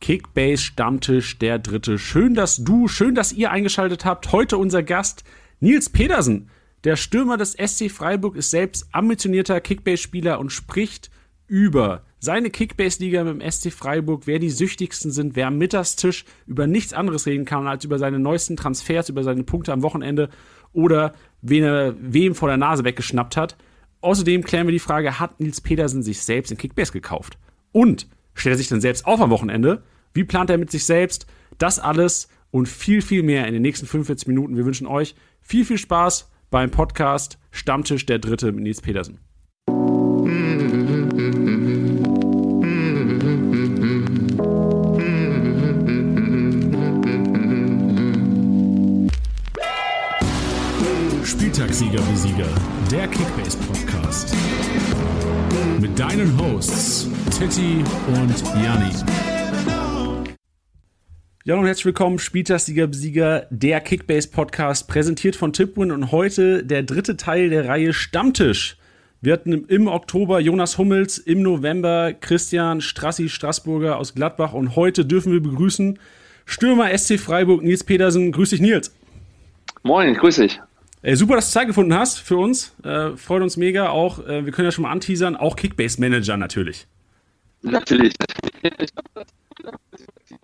Kickbase Stammtisch der Dritte. Schön, dass du, schön, dass ihr eingeschaltet habt. Heute unser Gast Nils Pedersen. Der Stürmer des SC Freiburg ist selbst ambitionierter Kickbase-Spieler und spricht über seine Kickbase-Liga mit dem SC Freiburg, wer die süchtigsten sind, wer am Mittagstisch über nichts anderes reden kann als über seine neuesten Transfers, über seine Punkte am Wochenende oder wen er wem vor der Nase weggeschnappt hat. Außerdem klären wir die Frage, hat Nils Pedersen sich selbst in Kickbase gekauft? Und stellt er sich dann selbst auf am Wochenende? Wie plant er mit sich selbst? Das alles und viel, viel mehr in den nächsten 45 Minuten. Wir wünschen euch viel, viel Spaß beim Podcast Stammtisch der Dritte mit Nils Petersen. Spieltagssieger Besieger, der Kickbase Podcast. Mit deinen Hosts Titti und Janni. Ja, und herzlich willkommen, Spieltagssieger, Besieger, der Kickbase-Podcast, präsentiert von Tipwin und heute der dritte Teil der Reihe Stammtisch. Wir hatten im Oktober Jonas Hummels, im November Christian Strassi Straßburger aus Gladbach und heute dürfen wir begrüßen Stürmer SC Freiburg Nils Pedersen. Grüß dich, Nils. Moin, grüß dich. Ey, super, dass du Zeit gefunden hast für uns. Äh, freut uns mega. Auch, äh, wir können ja schon mal anteasern, auch Kickbase-Manager natürlich. Natürlich.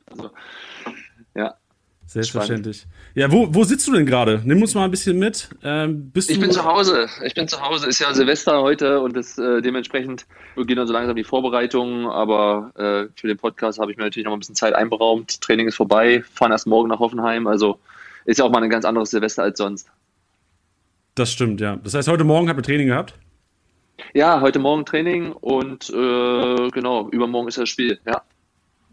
also, ja. Selbstverständlich. Spannend. Ja, wo, wo sitzt du denn gerade? Nimm uns mal ein bisschen mit. Ähm, bist ich bin zu Hause. Ich bin zu Hause. Ist ja Silvester heute und das, äh, dementsprechend beginnen dann so langsam die Vorbereitungen. Aber äh, für den Podcast habe ich mir natürlich noch ein bisschen Zeit einberaumt. Training ist vorbei. Fahren erst morgen nach Hoffenheim. Also ist ja auch mal ein ganz anderes Silvester als sonst. Das stimmt, ja. Das heißt, heute Morgen habt ihr Training gehabt? Ja, heute Morgen Training und äh, genau, übermorgen ist das Spiel, ja.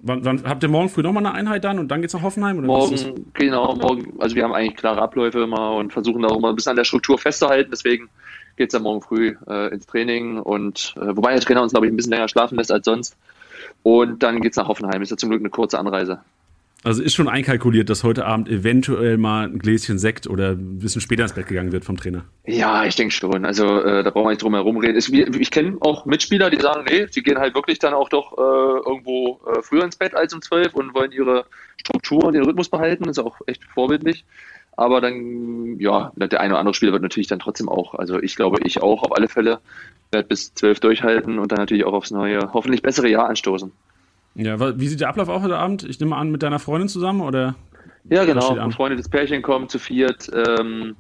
Wann, wann, habt ihr morgen früh nochmal eine Einheit dann und dann geht's nach Hoffenheim? Oder morgen, genau, morgen, also wir haben eigentlich klare Abläufe immer und versuchen da auch immer ein bisschen an der Struktur festzuhalten, deswegen geht es dann morgen früh äh, ins Training und äh, wobei der Trainer uns, glaube ich, ein bisschen länger schlafen lässt als sonst. Und dann geht es nach Hoffenheim. Ist ja zum Glück eine kurze Anreise. Also ist schon einkalkuliert, dass heute Abend eventuell mal ein Gläschen Sekt oder ein bisschen später ins Bett gegangen wird vom Trainer. Ja, ich denke schon. Also äh, da brauchen wir nicht drum herum reden. Ich, ich kenne auch Mitspieler, die sagen, nee, sie gehen halt wirklich dann auch doch äh, irgendwo äh, früher ins Bett als um zwölf und wollen ihre Struktur und den Rhythmus behalten. Das ist auch echt vorbildlich. Aber dann, ja, der eine oder andere Spieler wird natürlich dann trotzdem auch, also ich glaube, ich auch auf alle Fälle, werde bis zwölf durchhalten und dann natürlich auch aufs neue, hoffentlich bessere Jahr anstoßen. Ja, wie sieht der Ablauf auch heute Abend? Ich nehme an, mit deiner Freundin zusammen oder? Ja, genau. Ein freundetes Pärchen kommen zu viert. Ähm,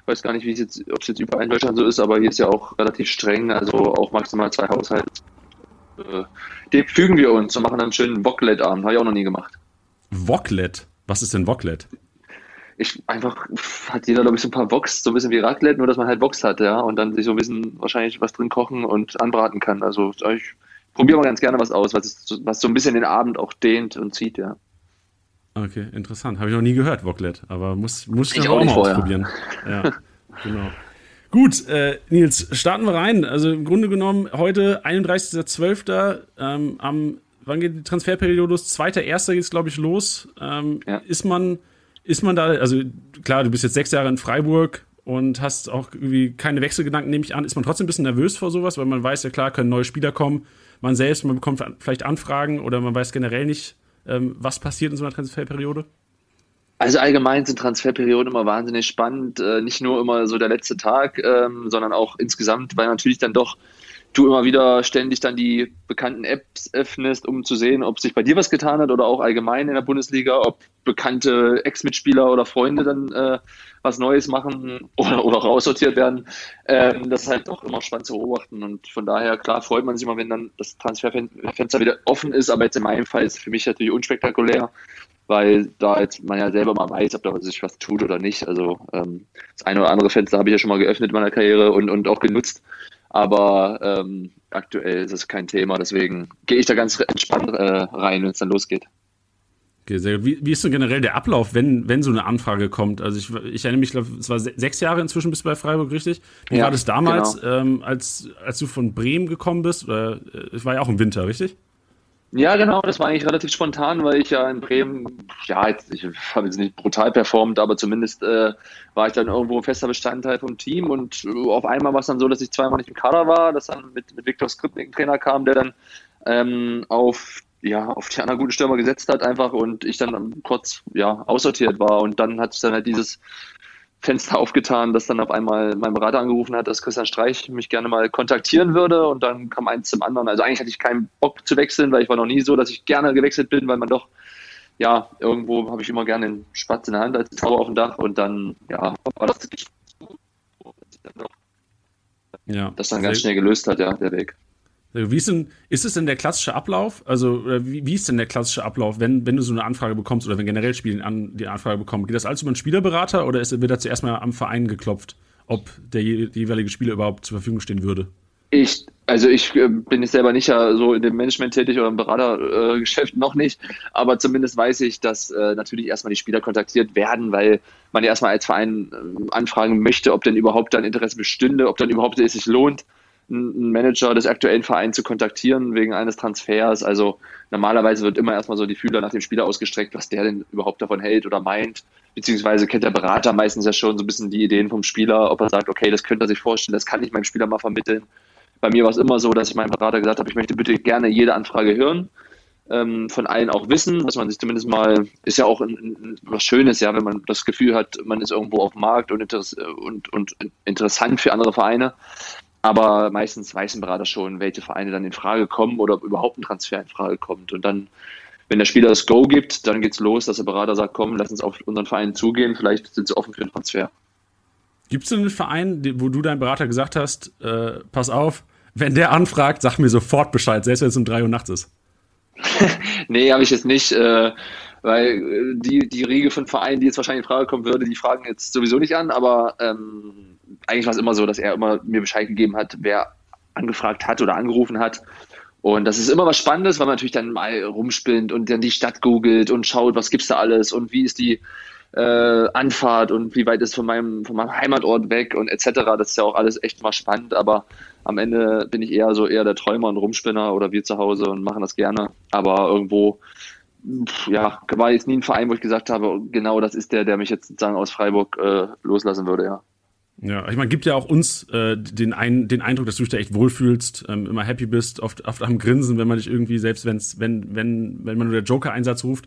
ich weiß gar nicht, wie es jetzt, ob es jetzt überall in Deutschland so ist, aber hier ist ja auch relativ streng, also auch maximal zwei Haushalte. Äh, dem fügen wir uns und machen dann einen schönen Woklet-Abend. Habe ich auch noch nie gemacht. Woklet? Was ist denn Woklet? Ich einfach hat jeder, glaube ich, so ein paar Woks, so ein bisschen wie Raclette, nur dass man halt Woks hat, ja, und dann sich so ein bisschen wahrscheinlich was drin kochen und anbraten kann. Also ich probiere mal ganz gerne was aus, was, was so ein bisschen den Abend auch dehnt und zieht, ja. Okay, interessant. Habe ich noch nie gehört, Woklet, aber muss, muss ich, ich auch, auch mal vorher. ausprobieren. Ja, genau. Gut, äh, Nils, starten wir rein. Also im Grunde genommen heute 31.12. Ähm, am wann geht die Transferperiode los? Zweiter, erster geht es, glaube ich, los. Ähm, ja. Ist man, ist man da, also klar, du bist jetzt sechs Jahre in Freiburg und hast auch irgendwie keine Wechselgedanken, nehme ich an. Ist man trotzdem ein bisschen nervös vor sowas, weil man weiß ja klar, können neue Spieler kommen man selbst, man bekommt vielleicht Anfragen oder man weiß generell nicht, ähm, was passiert in so einer Transferperiode? Also allgemein sind Transferperioden immer wahnsinnig spannend. Äh, nicht nur immer so der letzte Tag, ähm, sondern auch insgesamt, weil natürlich dann doch du immer wieder ständig dann die bekannten Apps öffnest, um zu sehen, ob sich bei dir was getan hat oder auch allgemein in der Bundesliga, ob bekannte Ex-Mitspieler oder Freunde dann äh, was Neues machen oder, oder raussortiert werden. Ähm, das ist halt auch immer spannend zu beobachten und von daher, klar, freut man sich immer, wenn dann das Transferfenster wieder offen ist, aber jetzt in meinem Fall ist es für mich natürlich unspektakulär, weil da jetzt man ja selber mal weiß, ob da sich was tut oder nicht. Also ähm, das eine oder andere Fenster habe ich ja schon mal geöffnet in meiner Karriere und, und auch genutzt. Aber ähm, aktuell ist es kein Thema, deswegen gehe ich da ganz entspannt äh, rein, wenn es dann losgeht. Okay, sehr gut. Wie, wie ist denn generell der Ablauf, wenn, wenn so eine Anfrage kommt? Also ich, ich erinnere mich, ich glaube, es war sechs Jahre inzwischen bist du bei Freiburg, richtig? Wie ja, war das damals, genau. ähm, als, als du von Bremen gekommen bist? Oder, äh, es war ja auch im Winter, richtig? Ja, genau, das war eigentlich relativ spontan, weil ich ja in Bremen, ja, jetzt, ich habe jetzt nicht brutal performt, aber zumindest äh, war ich dann irgendwo fester Bestandteil vom Team und äh, auf einmal war es dann so, dass ich zweimal nicht im Kader war, dass dann mit, mit Viktor Skripnik ein Trainer kam, der dann ähm, auf ja, auf die anderen guten Stürmer gesetzt hat einfach und ich dann kurz ja, aussortiert war. Und dann hat sich dann halt dieses Fenster aufgetan, dass dann auf einmal mein Berater angerufen hat, dass Christian Streich mich gerne mal kontaktieren würde und dann kam eins zum anderen. Also eigentlich hatte ich keinen Bock zu wechseln, weil ich war noch nie so, dass ich gerne gewechselt bin, weil man doch, ja, irgendwo habe ich immer gerne einen Spatz in der Hand als Tauer auf dem Dach und dann, ja, war das ja, das dann ganz schnell gelöst hat, ja, der Weg. Wie ist, denn, ist es denn der klassische Ablauf? Also, wie, wie ist denn der klassische Ablauf, wenn, wenn du so eine Anfrage bekommst oder wenn generell Spieler an, die Anfrage bekommen? Geht das alles über einen Spielerberater oder ist, wird da zuerst mal am Verein geklopft, ob der jeweilige Spieler überhaupt zur Verfügung stehen würde? Ich, also ich äh, bin jetzt selber nicht ja so in dem Management tätig oder im Beratergeschäft äh, noch nicht, aber zumindest weiß ich, dass äh, natürlich erstmal die Spieler kontaktiert werden, weil man ja erstmal als Verein äh, anfragen möchte, ob denn überhaupt dann Interesse bestünde, ob dann überhaupt es sich lohnt, einen Manager des aktuellen Vereins zu kontaktieren wegen eines Transfers. Also normalerweise wird immer erstmal so die Fühler nach dem Spieler ausgestreckt, was der denn überhaupt davon hält oder meint. Beziehungsweise kennt der Berater meistens ja schon so ein bisschen die Ideen vom Spieler, ob er sagt, okay, das könnte er sich vorstellen, das kann ich meinem Spieler mal vermitteln. Bei mir war es immer so, dass ich meinem Berater gesagt habe, ich möchte bitte gerne jede Anfrage hören, ähm, von allen auch wissen, dass man sich zumindest mal, ist ja auch ein, ein, was Schönes, ja, wenn man das Gefühl hat, man ist irgendwo auf dem Markt und, und, und interessant für andere Vereine, aber meistens weiß ein Berater schon, welche Vereine dann in Frage kommen oder ob überhaupt ein Transfer in Frage kommt. Und dann, wenn der Spieler das Go gibt, dann geht's los, dass der Berater sagt, komm, lass uns auf unseren Verein zugehen, vielleicht sind sie offen für einen Transfer. Gibt es denn einen Verein, wo du deinem Berater gesagt hast, äh, pass auf, wenn der anfragt, sag mir sofort Bescheid, selbst wenn es um drei Uhr nachts ist? nee, habe ich jetzt nicht, äh, weil äh, die, die Riege von Vereinen, die jetzt wahrscheinlich in Frage kommen würde, die fragen jetzt sowieso nicht an, aber ähm, eigentlich war es immer so, dass er immer mir Bescheid gegeben hat, wer angefragt hat oder angerufen hat. Und das ist immer was Spannendes, weil man natürlich dann mal rumspinnt und dann die Stadt googelt und schaut, was gibt's da alles und wie ist die äh, Anfahrt und wie weit ist von meinem, von meinem Heimatort weg und etc. Das ist ja auch alles echt mal spannend, aber am Ende bin ich eher so eher der Träumer und Rumspinner oder wir zu Hause und machen das gerne. Aber irgendwo, ja, war jetzt nie ein Verein, wo ich gesagt habe, genau das ist der, der mich jetzt sozusagen aus Freiburg äh, loslassen würde, ja. Ja, ich meine, gibt ja auch uns äh, den, ein, den Eindruck, dass du dich da echt wohlfühlst, ähm, immer happy bist, oft, oft am Grinsen, wenn man dich irgendwie, selbst wenn's, wenn, wenn, wenn man nur der Joker-Einsatz ruft.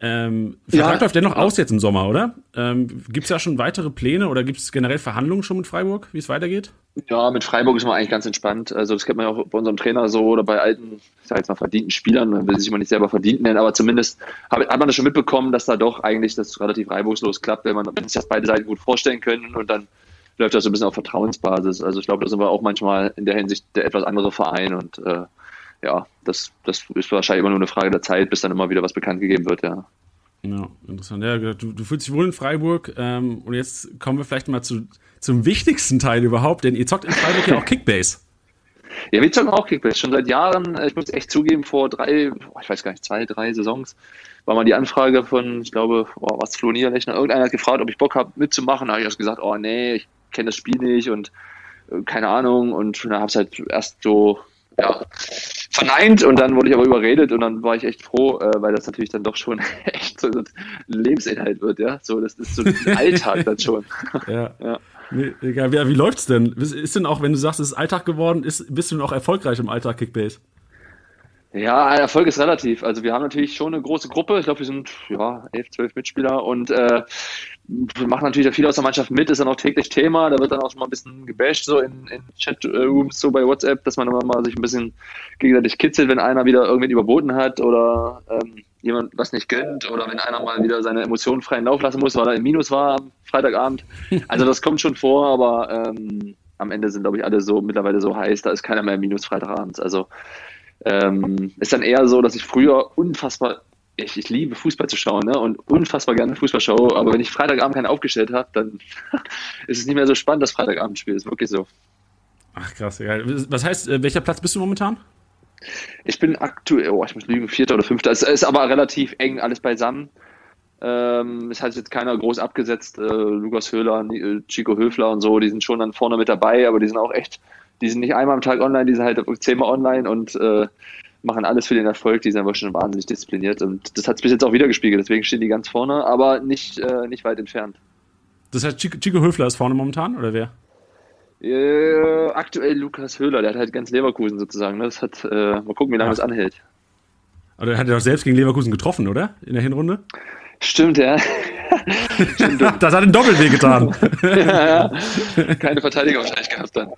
Ähm, Vertrag ja, läuft dennoch aus jetzt im Sommer, oder? Ähm, gibt es ja schon weitere Pläne oder gibt es generell Verhandlungen schon mit Freiburg, wie es weitergeht? Ja, mit Freiburg ist man eigentlich ganz entspannt. Also das kennt man ja auch bei unserem Trainer so oder bei alten, ich sag jetzt mal verdienten Spielern, man will sich immer nicht selber verdient nennen, aber zumindest hat, man das schon mitbekommen, dass da doch eigentlich das relativ reibungslos klappt, wenn man sich das beide Seiten gut vorstellen können und dann läuft das so ein bisschen auf Vertrauensbasis. Also ich glaube, da sind wir auch manchmal in der Hinsicht der etwas andere Verein und äh, ja, das, das ist wahrscheinlich immer nur eine Frage der Zeit, bis dann immer wieder was bekannt gegeben wird, ja. Ja, interessant. Ja, du, du fühlst dich wohl in Freiburg ähm, und jetzt kommen wir vielleicht mal zu, zum wichtigsten Teil überhaupt, denn ihr zockt in Freiburg ja auch Kickbase. Ja, wir zocken auch Kickbase schon seit Jahren. Ich muss echt zugeben, vor drei, ich weiß gar nicht, zwei, drei Saisons war mal die Anfrage von, ich glaube, oh, was Flo Niederlechner, irgendeiner hat gefragt, ob ich Bock habe mitzumachen. Da habe ich erst gesagt, oh nee, ich kenne das Spiel nicht und äh, keine Ahnung und dann habe es halt erst so ja, verneint und dann wurde ich aber überredet und dann war ich echt froh, äh, weil das natürlich dann doch schon echt so ein Lebensinhalt wird, ja. So, das ist so ein Alltag dann schon. ja. ja. Nee, egal, wie, wie läuft's denn? Ist denn auch, wenn du sagst, es ist Alltag geworden, ist, bist du denn auch erfolgreich im Alltag Kickbase? Ja, Erfolg ist relativ. Also wir haben natürlich schon eine große Gruppe. Ich glaube, wir sind ja elf, zwölf Mitspieler und äh, machen natürlich viel aus der Mannschaft mit, ist dann auch täglich Thema. Da wird dann auch schon mal ein bisschen gebasht, so in, in Chatrooms, so bei WhatsApp, dass man immer mal sich ein bisschen gegenseitig kitzelt, wenn einer wieder irgendwen überboten hat oder ähm, jemand was nicht gönnt oder wenn einer mal wieder seine Emotionen freien Lauf lassen muss, weil er im Minus war am Freitagabend. Also das kommt schon vor, aber ähm, am Ende sind, glaube ich, alle so mittlerweile so heiß, da ist keiner mehr im Minus Freitagabends. Also ähm, ist dann eher so, dass ich früher unfassbar, ich, ich liebe Fußball zu schauen ne? und unfassbar gerne Fußball schaue, aber wenn ich Freitagabend keinen aufgestellt habe, dann ist es nicht mehr so spannend, das Freitagabendspiel. Ist wirklich so. Ach krass, egal. Was heißt, äh, welcher Platz bist du momentan? Ich bin aktuell, oh, ich muss lügen, vierter oder fünfter. Es ist aber relativ eng alles beisammen. Ähm, es hat jetzt keiner groß abgesetzt. Äh, Lukas Höhler, äh, Chico Höfler und so, die sind schon dann vorne mit dabei, aber die sind auch echt die sind nicht einmal am Tag online, die sind halt zehnmal online und äh, machen alles für den Erfolg. Die sind aber schon wahnsinnig diszipliniert und das hat es bis jetzt auch wieder gespiegelt. Deswegen stehen die ganz vorne, aber nicht, äh, nicht weit entfernt. Das heißt, Chico, Höfler ist vorne momentan oder wer? Äh, aktuell Lukas Höhler, der hat halt ganz Leverkusen sozusagen. Ne? Das hat, äh, mal gucken, wie lange das anhält. Oder hat er doch selbst gegen Leverkusen getroffen, oder? In der Hinrunde? Stimmt, ja. das hat ihn doppelt weh getan. ja, ja. Keine Verteidiger wahrscheinlich gehabt dann.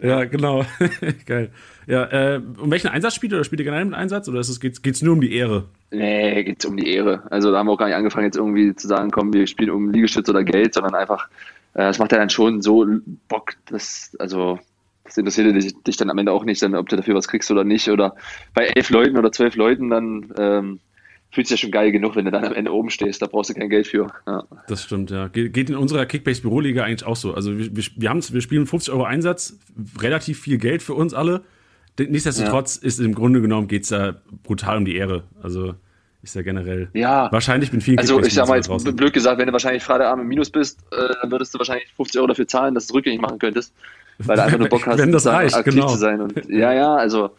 Ja, genau. Geil. Ja, äh, um welchen Einsatz spielt er? Oder spielt er generell mit Einsatz? Oder geht es nur um die Ehre? Nee, geht es um die Ehre. Also da haben wir auch gar nicht angefangen, jetzt irgendwie zu sagen, komm, wir spielen um Liegestütz oder Geld, sondern einfach, äh, das macht ja dann schon so Bock, dass, also das interessiert dich, dich, dann am Ende auch nicht, dann, ob du dafür was kriegst oder nicht. Oder bei elf Leuten oder zwölf Leuten, dann ähm, fühlt sich ja schon geil genug, wenn du dann am Ende oben stehst. Da brauchst du kein Geld für. Ja. Das stimmt, ja. Geht in unserer Kickbase-Büroliga eigentlich auch so. Also wir, wir, wir spielen 50 Euro Einsatz, relativ viel Geld für uns alle. Nichtsdestotrotz ja. ist im Grunde genommen geht es da brutal um die Ehre. Also ist ja generell. Ja. Wahrscheinlich bin vielen Also ich sag mal jetzt draußen. blöd gesagt, wenn du wahrscheinlich Freitagabend im Minus bist, äh, dann würdest du wahrscheinlich 50 Euro dafür zahlen, dass du es rückgängig machen könntest. Weil du einfach nur Bock hast, wenn das reicht, aktiv genau. zu sein. Und, ja, ja, also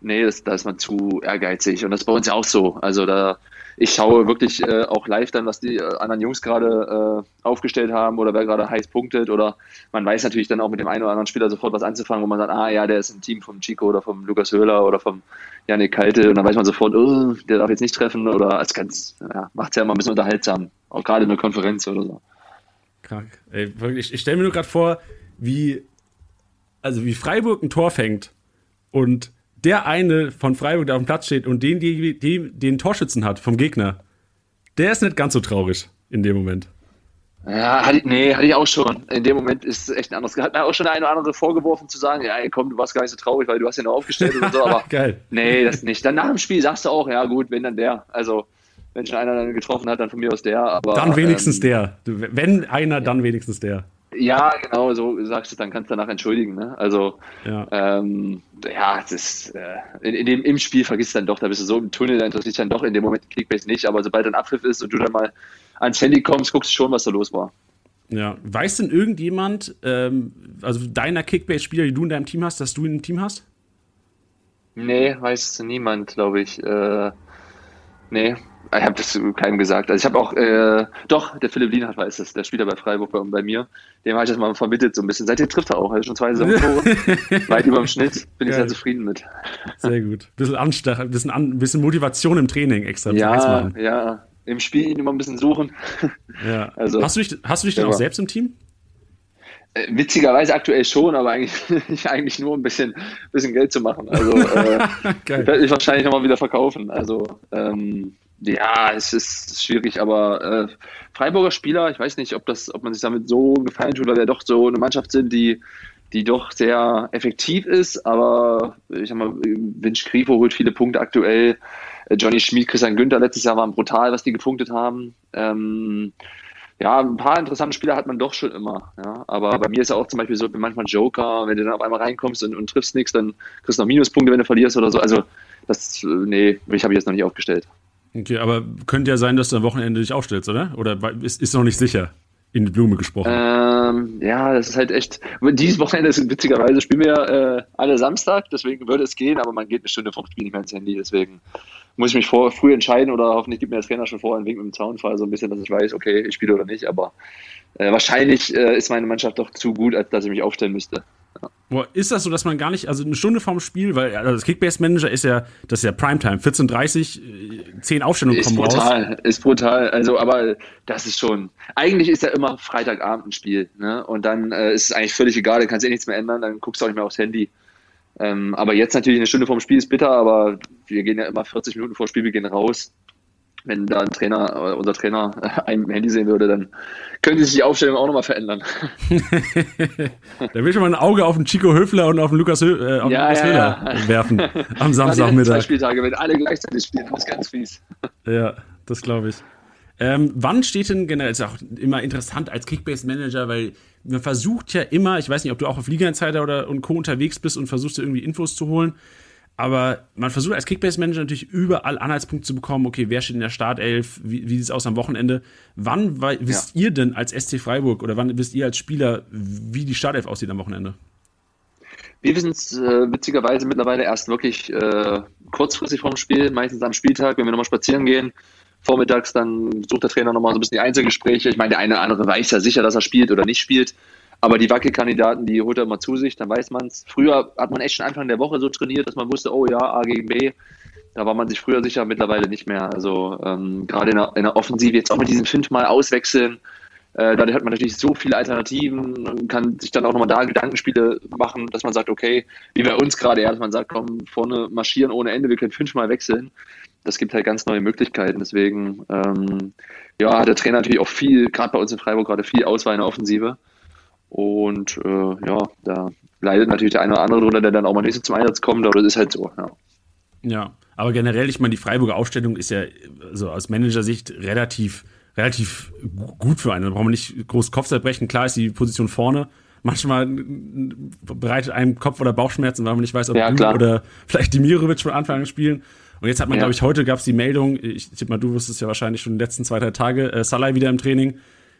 nee, das, da ist man zu ehrgeizig. Und das ist bei uns ja auch so. Also da ich schaue wirklich äh, auch live dann, was die äh, anderen Jungs gerade äh, aufgestellt haben oder wer gerade heiß punktet oder man weiß natürlich dann auch mit dem einen oder anderen Spieler sofort was anzufangen, wo man sagt, ah ja, der ist im Team vom Chico oder vom Lukas Höhler oder vom Janik Kalte und dann weiß man sofort, oh, der darf jetzt nicht treffen oder als ganz, ja, macht es ja immer ein bisschen unterhaltsam, auch gerade in der Konferenz oder so. Krank. Ey, wirklich, ich stelle mir nur gerade vor, wie, also wie Freiburg ein Tor fängt und der eine von Freiburg, der auf dem Platz steht und den, die, die, den Torschützen hat vom Gegner, der ist nicht ganz so traurig in dem Moment. Ja, hatte ich, nee, hatte ich auch schon. In dem Moment ist es echt ein anderes. Hat mir auch schon eine oder andere vorgeworfen zu sagen, ja, komm, du warst gar nicht so traurig, weil du hast ja noch aufgestellt und so, aber Geil. nee, das nicht. Dann nach dem Spiel sagst du auch, ja gut, wenn dann der. Also, wenn schon einer dann getroffen hat, dann von mir aus der, aber. Dann wenigstens ähm, der. Wenn einer, dann wenigstens der. Ja, genau, so sagst du, dann kannst du danach entschuldigen. Ne? Also, ja, ähm, ja das ist, äh, in, in, dem, im Spiel vergisst du dann doch, da bist du so im Tunnel, da interessiert dich dann doch in dem Moment Kickbase nicht, aber sobald ein Abpfiff ist und du dann mal ans Handy kommst, guckst du schon, was da los war. Ja, weiß denn irgendjemand, ähm, also deiner Kickbase-Spieler, die du in deinem Team hast, dass du in einem Team hast? Nee, weiß niemand, glaube ich. Äh, nee, ich habe das keinem gesagt. Also ich habe auch, äh, doch, der Philipp Lienhardt weiß es, der Spieler bei Freiburg bei, bei mir. Dem habe ich das mal vermittelt so ein bisschen. Seitdem trifft er auch, also schon zwei Saisontore. Weit über dem Schnitt. Bin Geil. ich sehr zufrieden mit. Sehr gut. Bisschen Anstach, bisschen, an, bisschen Motivation im Training extra. Ja, ja. Im Spiel ihn immer ein bisschen suchen. Ja. Also, hast du dich, hast du dich denn auch selbst im Team? Äh, witzigerweise aktuell schon, aber eigentlich, eigentlich nur ein bisschen, bisschen Geld zu machen. Also äh, ich werde mich wahrscheinlich nochmal wieder verkaufen. Also ähm, ja, es ist schwierig, aber äh, Freiburger Spieler, ich weiß nicht, ob das, ob man sich damit so gefallen tut, weil wir doch so eine Mannschaft sind, die, die doch sehr effektiv ist, aber ich sag mal, Vince Grifo holt viele Punkte aktuell. Äh, Johnny Schmid, Christian Günther letztes Jahr waren brutal, was die gepunktet haben. Ähm, ja, ein paar interessante Spieler hat man doch schon immer. Ja. Aber bei mir ist ja auch zum Beispiel so, manchmal Joker, wenn du dann auf einmal reinkommst und, und triffst nichts, dann kriegst du noch Minuspunkte, wenn du verlierst oder so. Also, das, nee, mich habe ich jetzt noch nicht aufgestellt. Okay, aber könnte ja sein, dass du am Wochenende dich aufstellst, oder? Oder ist, ist noch nicht sicher? In die Blume gesprochen. Ähm, ja, das ist halt echt. Dieses Wochenende ist witzigerweise spielen wir äh, alle Samstag, deswegen würde es gehen, aber man geht eine Stunde vom Spiel nicht mehr ins Handy, deswegen muss ich mich vor, früh entscheiden oder hoffentlich gibt mir das Trainer schon vorher einen Wink mit dem Zaunfall, so ein bisschen, dass ich weiß, okay, ich spiele oder nicht, aber äh, wahrscheinlich äh, ist meine Mannschaft doch zu gut, als dass ich mich aufstellen müsste. Boah, ist das so, dass man gar nicht, also eine Stunde vorm Spiel, weil also das Kickbase-Manager ist ja, das ist ja Primetime, 14.30 10 Aufstellungen ist kommen brutal, raus. Ist brutal, also aber das ist schon, eigentlich ist ja immer Freitagabend ein Spiel, ne? Und dann äh, ist es eigentlich völlig egal, dann kannst du eh nichts mehr ändern, dann guckst du auch nicht mehr aufs Handy. Ähm, aber jetzt natürlich eine Stunde vorm Spiel ist bitter, aber wir gehen ja immer 40 Minuten vor Spielbeginn raus wenn da ein Trainer, unser Trainer ein Handy sehen würde, dann könnte sich die Aufstellung auch nochmal verändern. da will ich mal ein Auge auf den Chico Höfler und auf den Lukas, Hö äh, auf ja, Lukas ja, ja. werfen am Samstagmittag. Zwei Spieltage, wenn alle gleichzeitig spielen, das ist ganz fies. Ja, das glaube ich. Ähm, wann steht denn generell, ist auch immer interessant als Kickbase-Manager, weil man versucht ja immer, ich weiß nicht, ob du auch auf Liga Insider oder und Co. unterwegs bist und versuchst irgendwie Infos zu holen, aber man versucht als Kickbase-Manager natürlich überall Anhaltspunkte zu bekommen, okay, wer steht in der Startelf, wie, wie sieht es aus am Wochenende. Wann wisst ja. ihr denn als SC Freiburg oder wann wisst ihr als Spieler, wie die Startelf aussieht am Wochenende? Wir wissen es äh, witzigerweise mittlerweile erst wirklich äh, kurzfristig vorm Spiel, meistens am Spieltag, wenn wir nochmal spazieren gehen. Vormittags dann sucht der Trainer nochmal so ein bisschen die Einzelgespräche. Ich meine, der eine oder andere weiß ja sicher, dass er spielt oder nicht spielt. Aber die Wackelkandidaten, die holt er immer zu sich, dann weiß man es. Früher hat man echt schon Anfang der Woche so trainiert, dass man wusste, oh ja, A gegen B. Da war man sich früher sicher, mittlerweile nicht mehr. Also ähm, gerade in der, in der Offensive jetzt auch mit diesen fünfmal auswechseln. Äh, dadurch hat man natürlich so viele Alternativen und kann sich dann auch nochmal da Gedankenspiele machen, dass man sagt, okay, wie bei uns gerade, ja, dass man sagt, komm, vorne marschieren ohne Ende, wir können fünfmal wechseln. Das gibt halt ganz neue Möglichkeiten. Deswegen, ähm, ja, hat der Trainer natürlich auch viel, gerade bei uns in Freiburg, gerade viel Auswahl in der Offensive. Und äh, ja, da leidet natürlich der eine oder andere drunter, der dann auch mal nicht so zum Einsatz kommt, aber das ist halt so, ja. Ja, aber generell, ich meine, die Freiburger Aufstellung ist ja also aus Managersicht relativ, relativ gut für einen. Da braucht man nicht groß Kopfzerbrechen. Klar ist die Position vorne. Manchmal bereitet einem Kopf- oder Bauchschmerzen, weil man nicht weiß, ob Ja, du klar. oder vielleicht Dimirovic von Anfang an spielen. Und jetzt hat man, Ja. glaube ich, heute gab es die Meldung, ich tippe mal, du wusstest ja wahrscheinlich schon die letzten zwei, drei Tage, äh, Salah wieder im Training,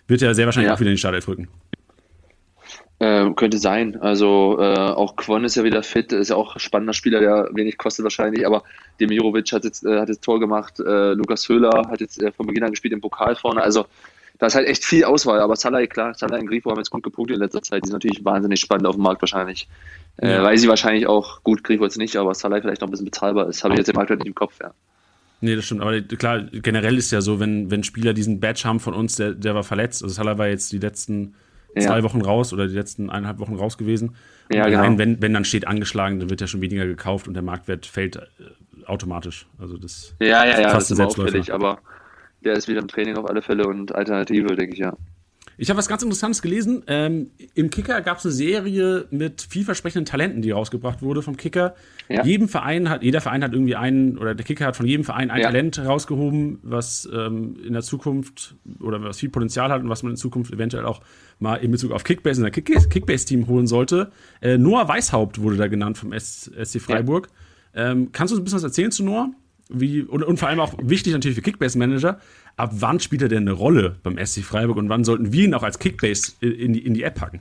wird ja sehr wahrscheinlich Ja. auch wieder in die Startelf rücken. Äh, könnte sein. Also äh, auch Kwon ist ja wieder fit, ist ja auch ein spannender Spieler, der wenig kostet wahrscheinlich, aber Demirovic hat jetzt, äh, hat jetzt Tor gemacht, äh, Lukas Höhler hat jetzt äh, von Beginn an gespielt im Pokal vorne. Also da ist halt echt viel Auswahl, aber Salah, klar, Salah und Grifo haben jetzt gut gepunktet in letzter Zeit. Die sind natürlich wahnsinnig spannend auf dem Markt wahrscheinlich. Äh, Ja. Weil sie wahrscheinlich auch, gut, Grifo jetzt nicht, aber Salah vielleicht noch ein bisschen bezahlbar ist. Habe ich jetzt im aktuell nicht im Kopf, ja. Nee, das stimmt. Aber klar, generell ist ja so, wenn, wenn Spieler diesen Badge haben von uns, der, der war verletzt. Also Salah war jetzt die letzten Ja. zwei Wochen raus oder die letzten eineinhalb Wochen raus gewesen. Ja, genau. wenn, wenn dann steht angeschlagen, dann wird ja schon weniger gekauft und der Marktwert fällt äh, automatisch. Also das Ja, ja, ja, das ist auffällig, aber der ist wieder im Training auf alle Fälle und Alternative, denke ich, ja. Ich habe was ganz Interessantes gelesen. Ähm, Im Kicker gab es eine Serie mit vielversprechenden Talenten, die rausgebracht wurde vom Kicker. Ja. Jedem Verein hat, jeder Verein hat irgendwie einen, oder der Kicker hat von jedem Verein ein Ja. Talent rausgehoben, was ähm, in der Zukunft oder was viel Potenzial hat und was man in Zukunft eventuell auch mal in Bezug auf Kickbase in der Kick- Kickbase-Team holen sollte. Äh, Noah Weishaupt wurde da genannt vom SC Freiburg. Ähm, kannst du uns ein bisschen was erzählen zu Noah? Wie, und, und vor allem auch wichtig natürlich für Kickbase-Manager, ab wann spielt er denn eine Rolle beim SC Freiburg und wann sollten wir ihn auch als Kickbase in die, in die App packen?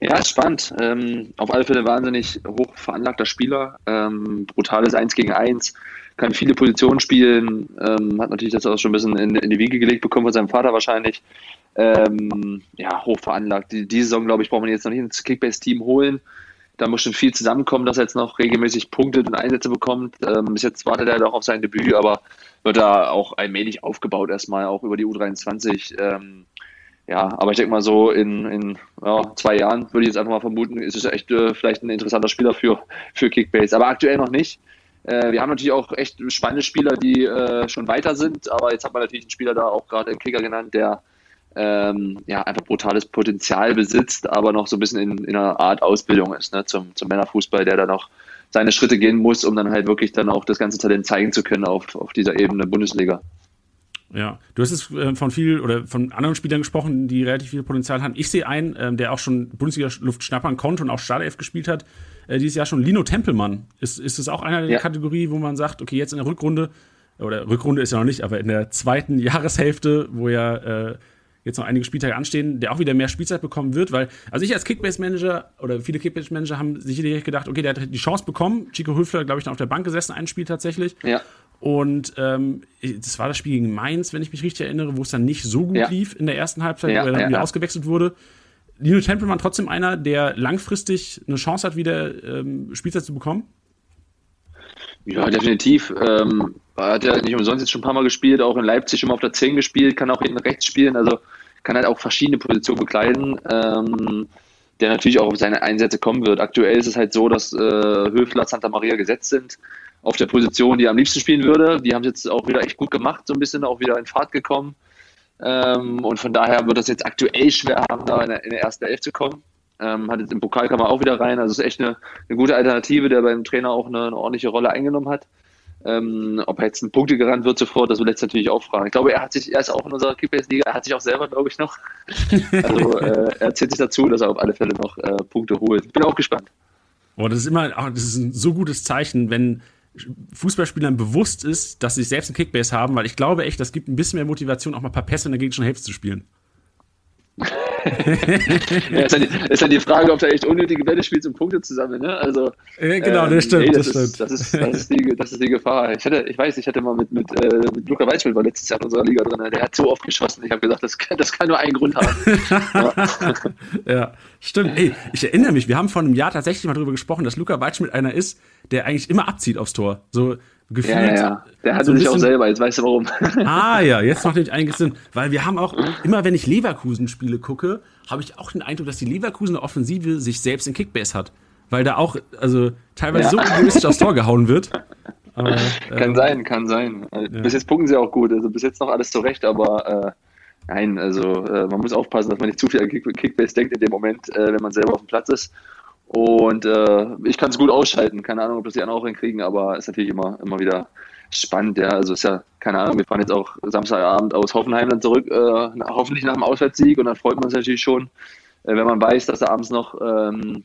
Ja, ist spannend. Ähm, auf alle Fälle wahnsinnig hoch veranlagter Spieler. Ähm, brutales 1 gegen 1. Kann viele Positionen spielen. Ähm, hat natürlich das auch schon ein bisschen in, in die Wiege gelegt bekommen von seinem Vater wahrscheinlich. Ähm, ja, hoch veranlagt. Die, die Saison, glaube ich, braucht man jetzt noch nicht ins Kickbase-Team holen. Da muss schon viel zusammenkommen, dass er jetzt noch regelmäßig punktet und Einsätze bekommt. Ähm, bis jetzt wartet er doch auf sein Debüt, aber wird da auch allmählich aufgebaut erstmal, auch über die U23. Ähm, ja, aber ich denke mal so in, in ja, zwei Jahren würde ich jetzt einfach mal vermuten, ist es echt äh, vielleicht ein interessanter Spieler für, für Kickbase. Aber aktuell noch nicht. Äh, wir haben natürlich auch echt spannende Spieler, die äh, schon weiter sind, aber jetzt hat man natürlich einen Spieler da auch gerade im Kicker genannt, der ähm, ja einfach brutales Potenzial besitzt, aber noch so ein bisschen in, in einer Art Ausbildung ist, ne, zum, zum Männerfußball, der dann noch seine Schritte gehen muss, um dann halt wirklich dann auch das ganze Talent zeigen zu können auf, auf dieser Ebene Bundesliga. Ja, du hast jetzt äh, von viel oder von anderen Spielern gesprochen, die relativ viel Potenzial haben. Ich sehe einen, ähm, der auch schon Bundesliga-Luft schnappern konnte und auch Startelf gespielt hat, äh, dieses Jahr schon Lino Tempelmann. Ist, ist es auch einer der Ja. Kategorie, wo man sagt, okay, jetzt in der Rückrunde, oder Rückrunde ist ja noch nicht, aber in der zweiten Jahreshälfte, wo ja äh, jetzt noch einige Spieltage anstehen, der auch wieder mehr Spielzeit bekommen wird, weil, also ich als Kickbase-Manager oder viele Kickbase-Manager haben sicherlich gedacht, okay, der hat die Chance bekommen. Chico Höfler, glaube ich, noch auf der Bank gesessen, ein Spiel tatsächlich. Ja. Und ähm, das war das Spiel gegen Mainz, wenn ich mich richtig erinnere, wo es dann nicht so gut Ja. lief in der ersten Halbzeit, Ja, wo er dann ja, wieder ausgewechselt wurde. Lino Tempelmann trotzdem einer, der langfristig eine Chance hat, wieder ähm, Spielzeit zu bekommen. Ja, definitiv. Ähm, er hat ja nicht umsonst jetzt schon ein paar Mal gespielt, auch in Leipzig mal auf der 10 gespielt, kann auch hinten rechts spielen, also kann halt auch verschiedene Positionen bekleiden, ähm, der natürlich auch auf seine Einsätze kommen wird. Aktuell ist es halt so, dass äh, Höfler, Santa Maria gesetzt sind auf der Position, die er am liebsten spielen würde. Die haben es jetzt auch wieder echt gut gemacht, so ein bisschen auch wieder in Fahrt gekommen. Ähm, und von daher wird das jetzt aktuell schwer haben, da in der, in der ersten Elf zu kommen. Ähm, hat jetzt im Pokal kam er auch wieder rein. Also es ist echt eine, eine gute Alternative, der beim Trainer auch eine, eine ordentliche Rolle eingenommen hat. Ähm, ob er jetzt ein Punkte gerannt wird sofort, das will jetzt natürlich auch fragen. Ich glaube, er hat sich, er ist auch in unserer Kickbase-Liga, er hat sich auch selber, glaube ich, noch. Also äh, er zählt sich dazu, dass er auf alle Fälle noch äh, Punkte holt. Ich bin auch gespannt. Oh, das ist immer, ah, das ist ein so gutes Zeichen, wenn Fußballspielern bewusst ist, dass sie selbst einen Kickbase haben, weil ich glaube echt, das gibt ein bisschen mehr Motivation, auch mal ein paar Pässe in der gegnerischen Hälfte zu spielen. Ja, ist, halt die, ist halt die Frage, ob du echt unnötige Bälle spielst, um Punkte zu sammeln. Ne? Also, ja, genau, ähm, das stimmt. Nee, das, das, ist, das, ist, das, ist die, das ist die Gefahr. Ich, hatte, ich weiß, ich hatte mal mit, mit, äh, mit Luca Weitschmidt war letztes Jahr in unserer Liga drin. Der hat so oft geschossen. Ich habe gesagt, das kann, das kann nur einen Grund haben. ja. ja, stimmt. Ey, ich erinnere mich, wir haben vor einem Jahr tatsächlich mal darüber gesprochen, dass Luca Weitschmidt einer ist, der eigentlich immer abzieht aufs Tor. So, Gefühlt, ja, ja, Der hatte so sich auch selber, jetzt weißt du warum. Ah ja, jetzt macht nämlich einiges Sinn. Weil wir haben auch, immer wenn ich Leverkusen-Spiele gucke, habe ich auch den Eindruck, dass die Leverkusener Offensive sich selbst in Kickbase hat. Weil da auch, also teilweise ja. so egoistisch aufs Tor gehauen wird. Aber, kann äh, sein, kann sein. Also, ja. Bis jetzt punkten sie auch gut. Also bis jetzt noch alles zurecht, aber äh, nein, also äh, man muss aufpassen, dass man nicht zu viel an Kickbase denkt in dem Moment, äh, wenn man selber auf dem Platz ist. Und äh, ich kann es gut ausschalten. Keine Ahnung, ob das die anderen auch hinkriegen, aber ist natürlich immer, immer wieder spannend. Ja, also ist ja, keine Ahnung, wir fahren jetzt auch Samstagabend aus Hoffenheim dann zurück, äh, hoffentlich nach dem Auswärtssieg. Und dann freut man sich natürlich schon, äh, wenn man weiß, dass da abends noch, ähm,